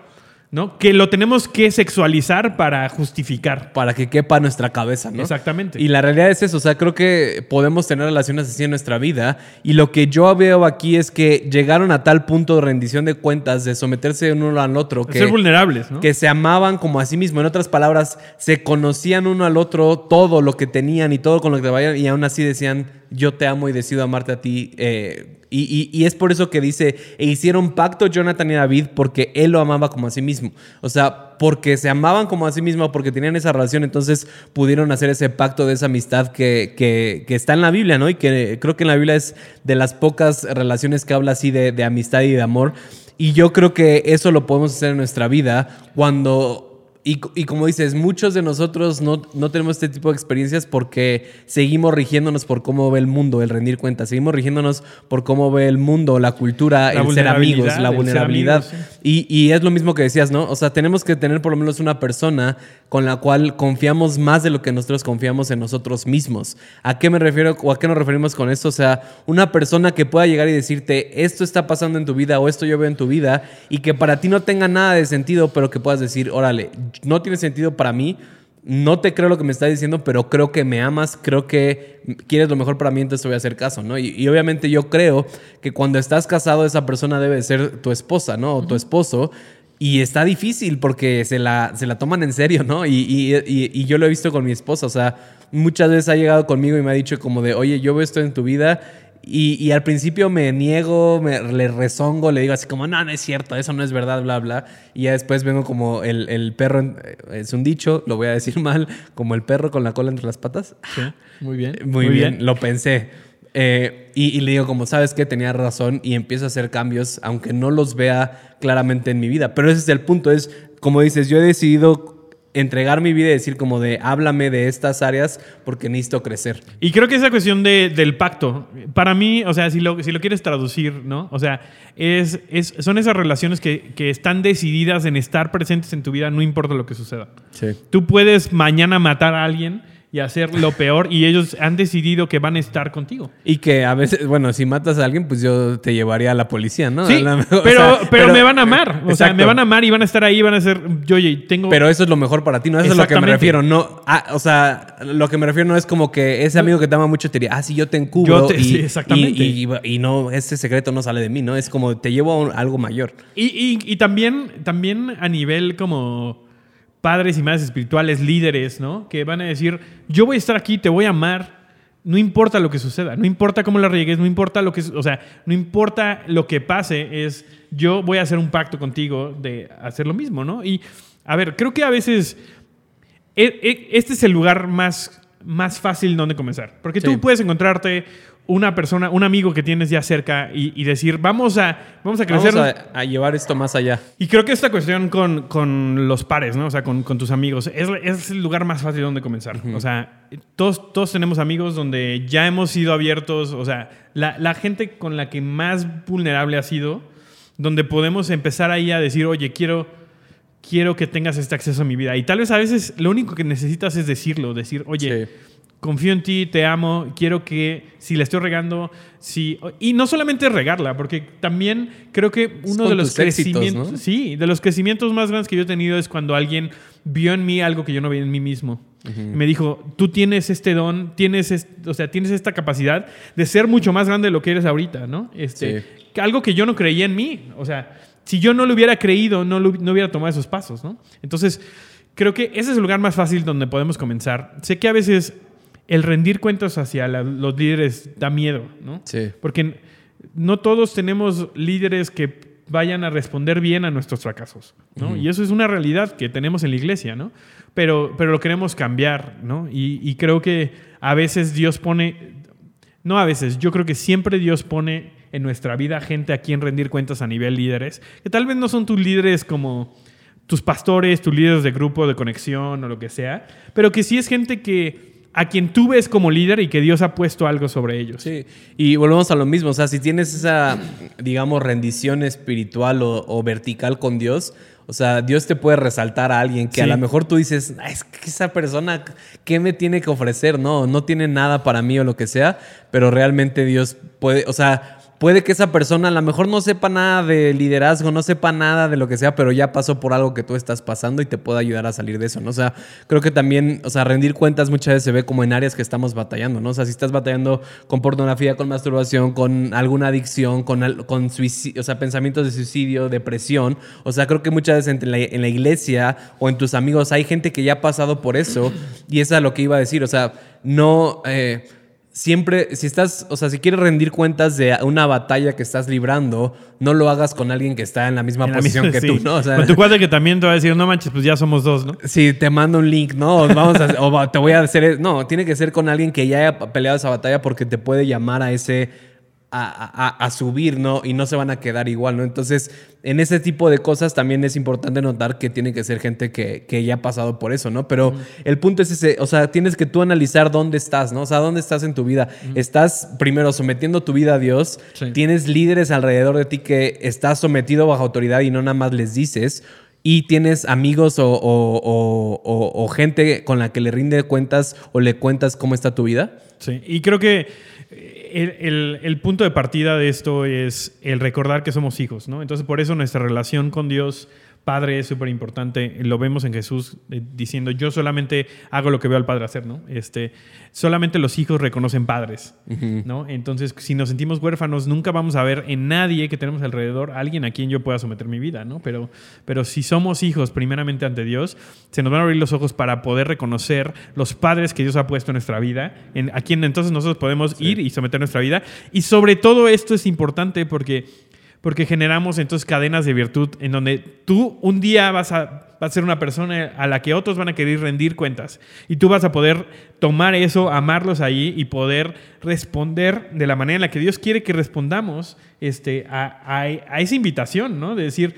¿no? Que lo tenemos que sexualizar para justificar. Para que quepa nuestra cabeza, ¿no? Exactamente. Y la realidad es eso, o sea, creo que podemos tener relaciones así en nuestra vida. Y lo que yo veo aquí es que llegaron a tal punto de rendición de cuentas, de someterse uno al otro, que, Ser vulnerables, ¿no? que se amaban como a sí mismo. En otras palabras, se conocían uno al otro todo lo que tenían y todo con lo que vayan, y aún así decían, yo te amo y decido amarte a ti. eh, y, es por eso que dice, e hicieron pacto Jonathan y David porque él lo amaba como a sí mismo. O sea, porque se amaban como a sí mismo, porque tenían esa relación, entonces pudieron hacer ese pacto de esa amistad que está en la Biblia, ¿no? Y que creo que en la Biblia es de las pocas relaciones que habla así de, de amistad y de amor. Y yo creo que eso lo podemos hacer en nuestra vida cuando y, y como dices, muchos de nosotros no, no tenemos este tipo de experiencias porque seguimos rigiéndonos por cómo ve el mundo, el rendir cuentas. Seguimos rigiéndonos por cómo ve el mundo, la cultura, La el ser amigos, la vulnerabilidad. amigos, y, y es lo mismo que decías, ¿no? O sea, tenemos que tener por lo menos una persona con la cual confiamos más de lo que nosotros confiamos en nosotros mismos. ¿A qué me refiero o a qué nos referimos con esto? O sea, una persona que pueda llegar y decirte, esto está pasando en tu vida o esto yo veo en tu vida y que para ti no tenga nada de sentido, pero que puedas decir, órale, no tiene sentido para mí. No te creo lo que me estás diciendo, pero creo que me amas, creo que quieres lo mejor para mí, entonces te voy a hacer caso, ¿no? Y, y obviamente yo creo que cuando estás casado, esa persona debe ser tu esposa, ¿no? O tu esposo. Y está difícil porque se la, se la toman en serio, ¿no? Y, y- y- y yo lo he visto con mi esposa, o sea, muchas veces ha llegado conmigo y me ha dicho como de, oye, yo veo esto en tu vida. Y, y al principio me niego, me, le rezongo, le digo así como, no, no es cierto, eso no es verdad, bla, bla. Y ya después vengo como el, el perro, en- es un dicho, lo voy a decir mal, como el perro con la cola entre las patas. Sí, muy bien. Muy, bien, lo pensé. Eh, y, y le digo, como sabes que tenía razón, y empiezo a hacer cambios, aunque no los vea claramente en mi vida. Pero ese es el punto, es como dices, yo he decidido entregar mi vida y decir como de, háblame de estas áreas porque necesito crecer. Y creo que esa cuestión de- del pacto, para mí, o sea, si lo, si lo quieres traducir, ¿no? O sea, es, es- son esas relaciones que, que están decididas en estar presentes en tu vida, no importa lo que suceda. Sí. Tú puedes mañana matar a alguien y hacer lo peor y ellos han decidido que van a estar contigo. Y que a veces, bueno, si matas a alguien, pues yo te llevaría a la policía, ¿no? Sí, la pero, sea, pero, me van a amar. O sea, me van a amar y van a estar ahí, van a ser, yo, oye, tengo... Pero eso es lo mejor para ti, ¿no? Eso es lo que me refiero. No, ah, o sea, lo que me refiero no es como que ese amigo que te ama mucho te diría, ah, sí, yo te encubro. Yo te- y, sí, exactamente. Y, y- y no, ese secreto no sale de mí, ¿no? Es como te llevo a un- algo mayor. Y, y- y también, también a nivel como padres y madres espirituales, líderes, ¿no? Que van a decir, yo voy a estar aquí, te voy a amar, no importa lo que suceda, no importa cómo la riegues, no importa lo que, o sea, no importa lo que pase, es yo voy a hacer un pacto contigo de hacer lo mismo, ¿no? Y, a ver, creo que a veces e- e- este es el lugar más, más fácil donde comenzar. Porque Sí. tú puedes encontrarte una persona, un amigo que tienes ya cerca y, y decir, vamos a, vamos a crecer. Vamos a, a llevar esto más allá. Y creo que esta cuestión con, con los pares, ¿no? O sea, con, con tus amigos, es, es el lugar más fácil donde comenzar. O sea, todos, todos tenemos amigos donde ya hemos sido abiertos, o sea, la, la gente con la que más vulnerable ha sido, donde podemos empezar ahí a decir, oye, quiero, quiero que tengas este acceso a mi vida. Y tal vez a veces lo único que necesitas es decirlo, decir, oye, Sí. Confío en ti, te amo, quiero que si la estoy regando, si... Y no solamente regarla, porque también creo que uno de los éxitos, crecimientos... ¿no? Sí, de los crecimientos más grandes que yo he tenido es cuando alguien vio en mí algo que yo no veía en mí mismo. Me dijo, tú tienes este don, tienes, est- o sea, tienes esta capacidad de ser mucho más grande de lo que eres ahorita, ¿no? Este, Sí. Algo que yo no creía en mí. O sea, si yo no lo hubiera creído, no, lo- no hubiera tomado esos pasos, ¿no? Entonces, creo que ese es el lugar más fácil donde podemos comenzar. Sé que a veces el rendir cuentas hacia la- los líderes da miedo, ¿no? Sí. Porque no todos tenemos líderes que vayan a responder bien a nuestros fracasos, ¿no? Y eso es una realidad que tenemos en la iglesia, ¿no? Pero, pero lo queremos cambiar, ¿no? Y, y creo que a veces Dios pone, no a veces, yo creo que siempre Dios pone en nuestra vida gente a quien rendir cuentas a nivel líderes, que tal vez no son tus líderes como tus pastores, tus líderes de grupo de conexión o lo que sea, pero que sí es gente que a quien tú ves como líder y que Dios ha puesto algo sobre ellos. Sí, y volvemos a lo mismo, o sea, si tienes esa, digamos, rendición espiritual o, o vertical con Dios, o sea, Dios te puede resaltar a alguien que a lo mejor tú dices, "Ah, es que esa persona, ¿qué me tiene que ofrecer? No, no tiene nada para mí o lo que sea, pero realmente Dios puede, o sea, puede que esa persona a lo mejor no sepa nada de liderazgo, no sepa nada de lo que sea, pero ya pasó por algo que tú estás pasando y te puede ayudar a salir de eso, ¿no? O sea, creo que también, o sea, rendir cuentas muchas veces se ve como en áreas que estamos batallando, ¿no? O sea, si estás batallando con pornografía, con masturbación, con alguna adicción, con, con suicidio, o sea, pensamientos de suicidio, depresión, o sea, creo que muchas veces en la, iglesia o en tus amigos hay gente que ya ha pasado por eso y eso es lo que iba a decir, o sea, no... eh, siempre, si estás, o sea, si quieres rendir cuentas de una batalla que estás librando, no lo hagas con alguien que está en la misma En la posición misma- que sí. tú, ¿no? O sea, Con tu cuate que también te va a decir, no manches, pues ya somos dos, ¿no? si te mando un link, no, vamos a, o te voy a hacer, no, tiene que ser con alguien que ya haya peleado esa batalla porque te puede llamar a ese, a, a- a- a subir, ¿no? Y no se van a quedar igual, ¿no? Entonces, en ese tipo de cosas también es importante notar que tiene que ser gente que, que ya ha pasado por eso, ¿no? Pero el punto es ese, o sea, tienes que tú analizar dónde estás, ¿no? O sea, dónde estás en tu vida. Estás primero sometiendo tu vida a Dios, Sí. tienes líderes alrededor de ti que estás sometido bajo autoridad y no nada más les dices. Y tienes amigos o- o- o gente con la que le rinde cuentas o le cuentas cómo está tu vida. Sí, y creo que el, punto de partida de esto es el recordar que somos hijos, ¿no? Entonces, por eso nuestra relación con Dios Padre es súper importante. Lo vemos en Jesús eh, diciendo, yo solamente hago lo que veo al Padre hacer, ¿no? Este, solamente los hijos reconocen padres, ¿no? Entonces, si nos sentimos huérfanos, nunca vamos a ver en nadie que tenemos alrededor alguien a quien yo pueda someter mi vida, ¿no? Pero, pero si somos hijos primeramente ante Dios, se nos van a abrir los ojos para poder reconocer los padres que Dios ha puesto en nuestra vida, en, a quien entonces nosotros podemos ir y someter nuestra vida. Y sobre todo esto es importante porque porque generamos entonces cadenas de virtud en donde tú un día vas a, vas a ser una persona a la que otros van a querer rendir cuentas. Y tú vas a poder tomar eso, amarlos ahí y poder responder de la manera en la que Dios quiere que respondamos este, a, a- a esa invitación, ¿no? De decir,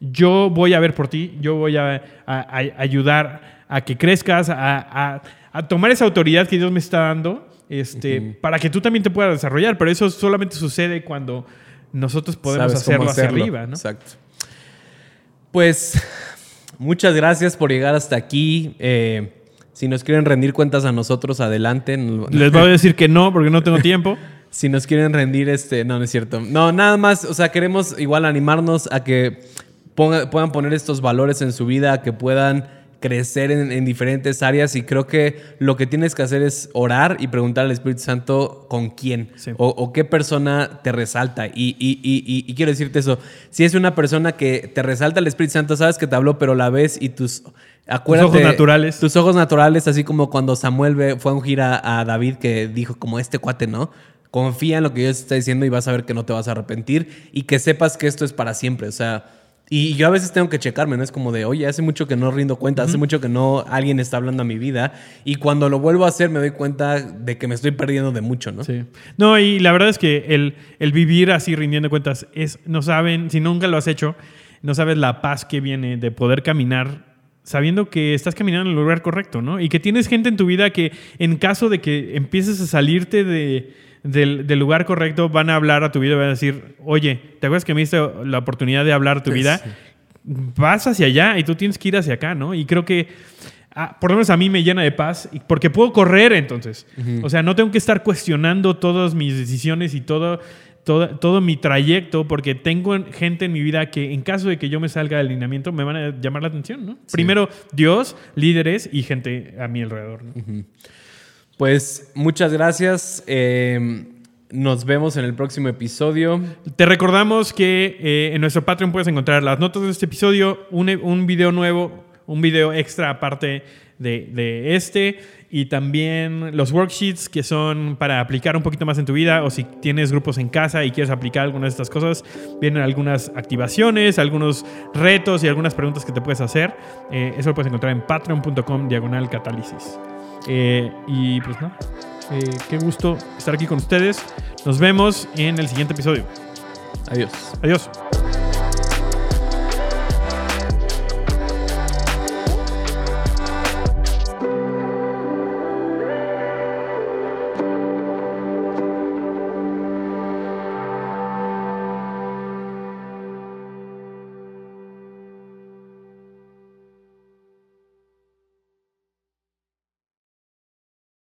yo voy a ver por ti, yo voy a, ayudar a que crezcas, a tomar esa autoridad que Dios me está dando este, para que tú también te puedas desarrollar, pero eso solamente sucede cuando nosotros podemos hacerlo hacia arriba, ¿no? Exacto. Pues muchas gracias por llegar hasta aquí. Eh, si nos quieren rendir cuentas a nosotros, adelante. Les voy a decir que no, porque no tengo tiempo. Si nos quieren rendir, este, no, no es cierto. No, nada más, o sea, queremos igual animarnos a que ponga- puedan poner estos valores en su vida, a que puedan crecer en, en diferentes áreas y creo que lo que tienes que hacer es orar y preguntar al Espíritu Santo con quién Sí. o, o qué persona te resalta. Y, y- y- y- y quiero decirte eso, si es una persona que te resalta el Espíritu Santo, sabes que te habló, pero la ves y tus... Acuérdate, ojos naturales. Tus ojos naturales, así como cuando Samuel fue a ungir a, a David que dijo como este cuate, ¿no? Confía en lo que Dios está diciendo y vas a ver que no te vas a arrepentir y que sepas que esto es para siempre. O sea, y yo a veces tengo que checarme, ¿no? Es como de, oye, hace mucho que no rindo cuenta, hace mucho que no alguien está hablando a mi vida y cuando lo vuelvo a hacer me doy cuenta de que me estoy perdiendo de mucho, ¿no? Sí. No, y la verdad es que el, el vivir así rindiendo cuentas es, no saben, si nunca lo has hecho, no sabes la paz que viene de poder caminar sabiendo que estás caminando en el lugar correcto, ¿no? Y que tienes gente en tu vida que en caso de que empieces a salirte de, del, del lugar correcto, van a hablar a tu vida van a decir, oye, ¿te acuerdas que me diste la oportunidad de hablar a tu Sí. vida? Vas hacia allá y tú tienes que ir hacia acá, ¿no? Y creo que ah, por lo menos a mí me llena de paz porque puedo correr entonces. O sea, no tengo que estar cuestionando todas mis decisiones y todo, todo, todo mi trayecto porque tengo en- gente en mi vida que en caso de que yo me salga del alineamiento me van a llamar la atención, ¿no? Primero Dios, líderes y gente a mi alrededor, ¿no? Pues muchas gracias. Eh, nos vemos en el próximo episodio. Te recordamos que eh, en nuestro Patreon puedes encontrar las notas de este episodio, un, un video nuevo, un video extra aparte de, de este y también los worksheets que son para aplicar un poquito más en tu vida o si tienes grupos en casa y quieres aplicar algunas de estas cosas, vienen algunas activaciones, algunos retos y algunas preguntas que te puedes hacer. Eh, eso lo puedes encontrar en patreon.com diagonal catálisis. Eh, y pues nada, eh, qué gusto estar aquí con ustedes. Nos vemos en el siguiente episodio. Adiós. Adiós.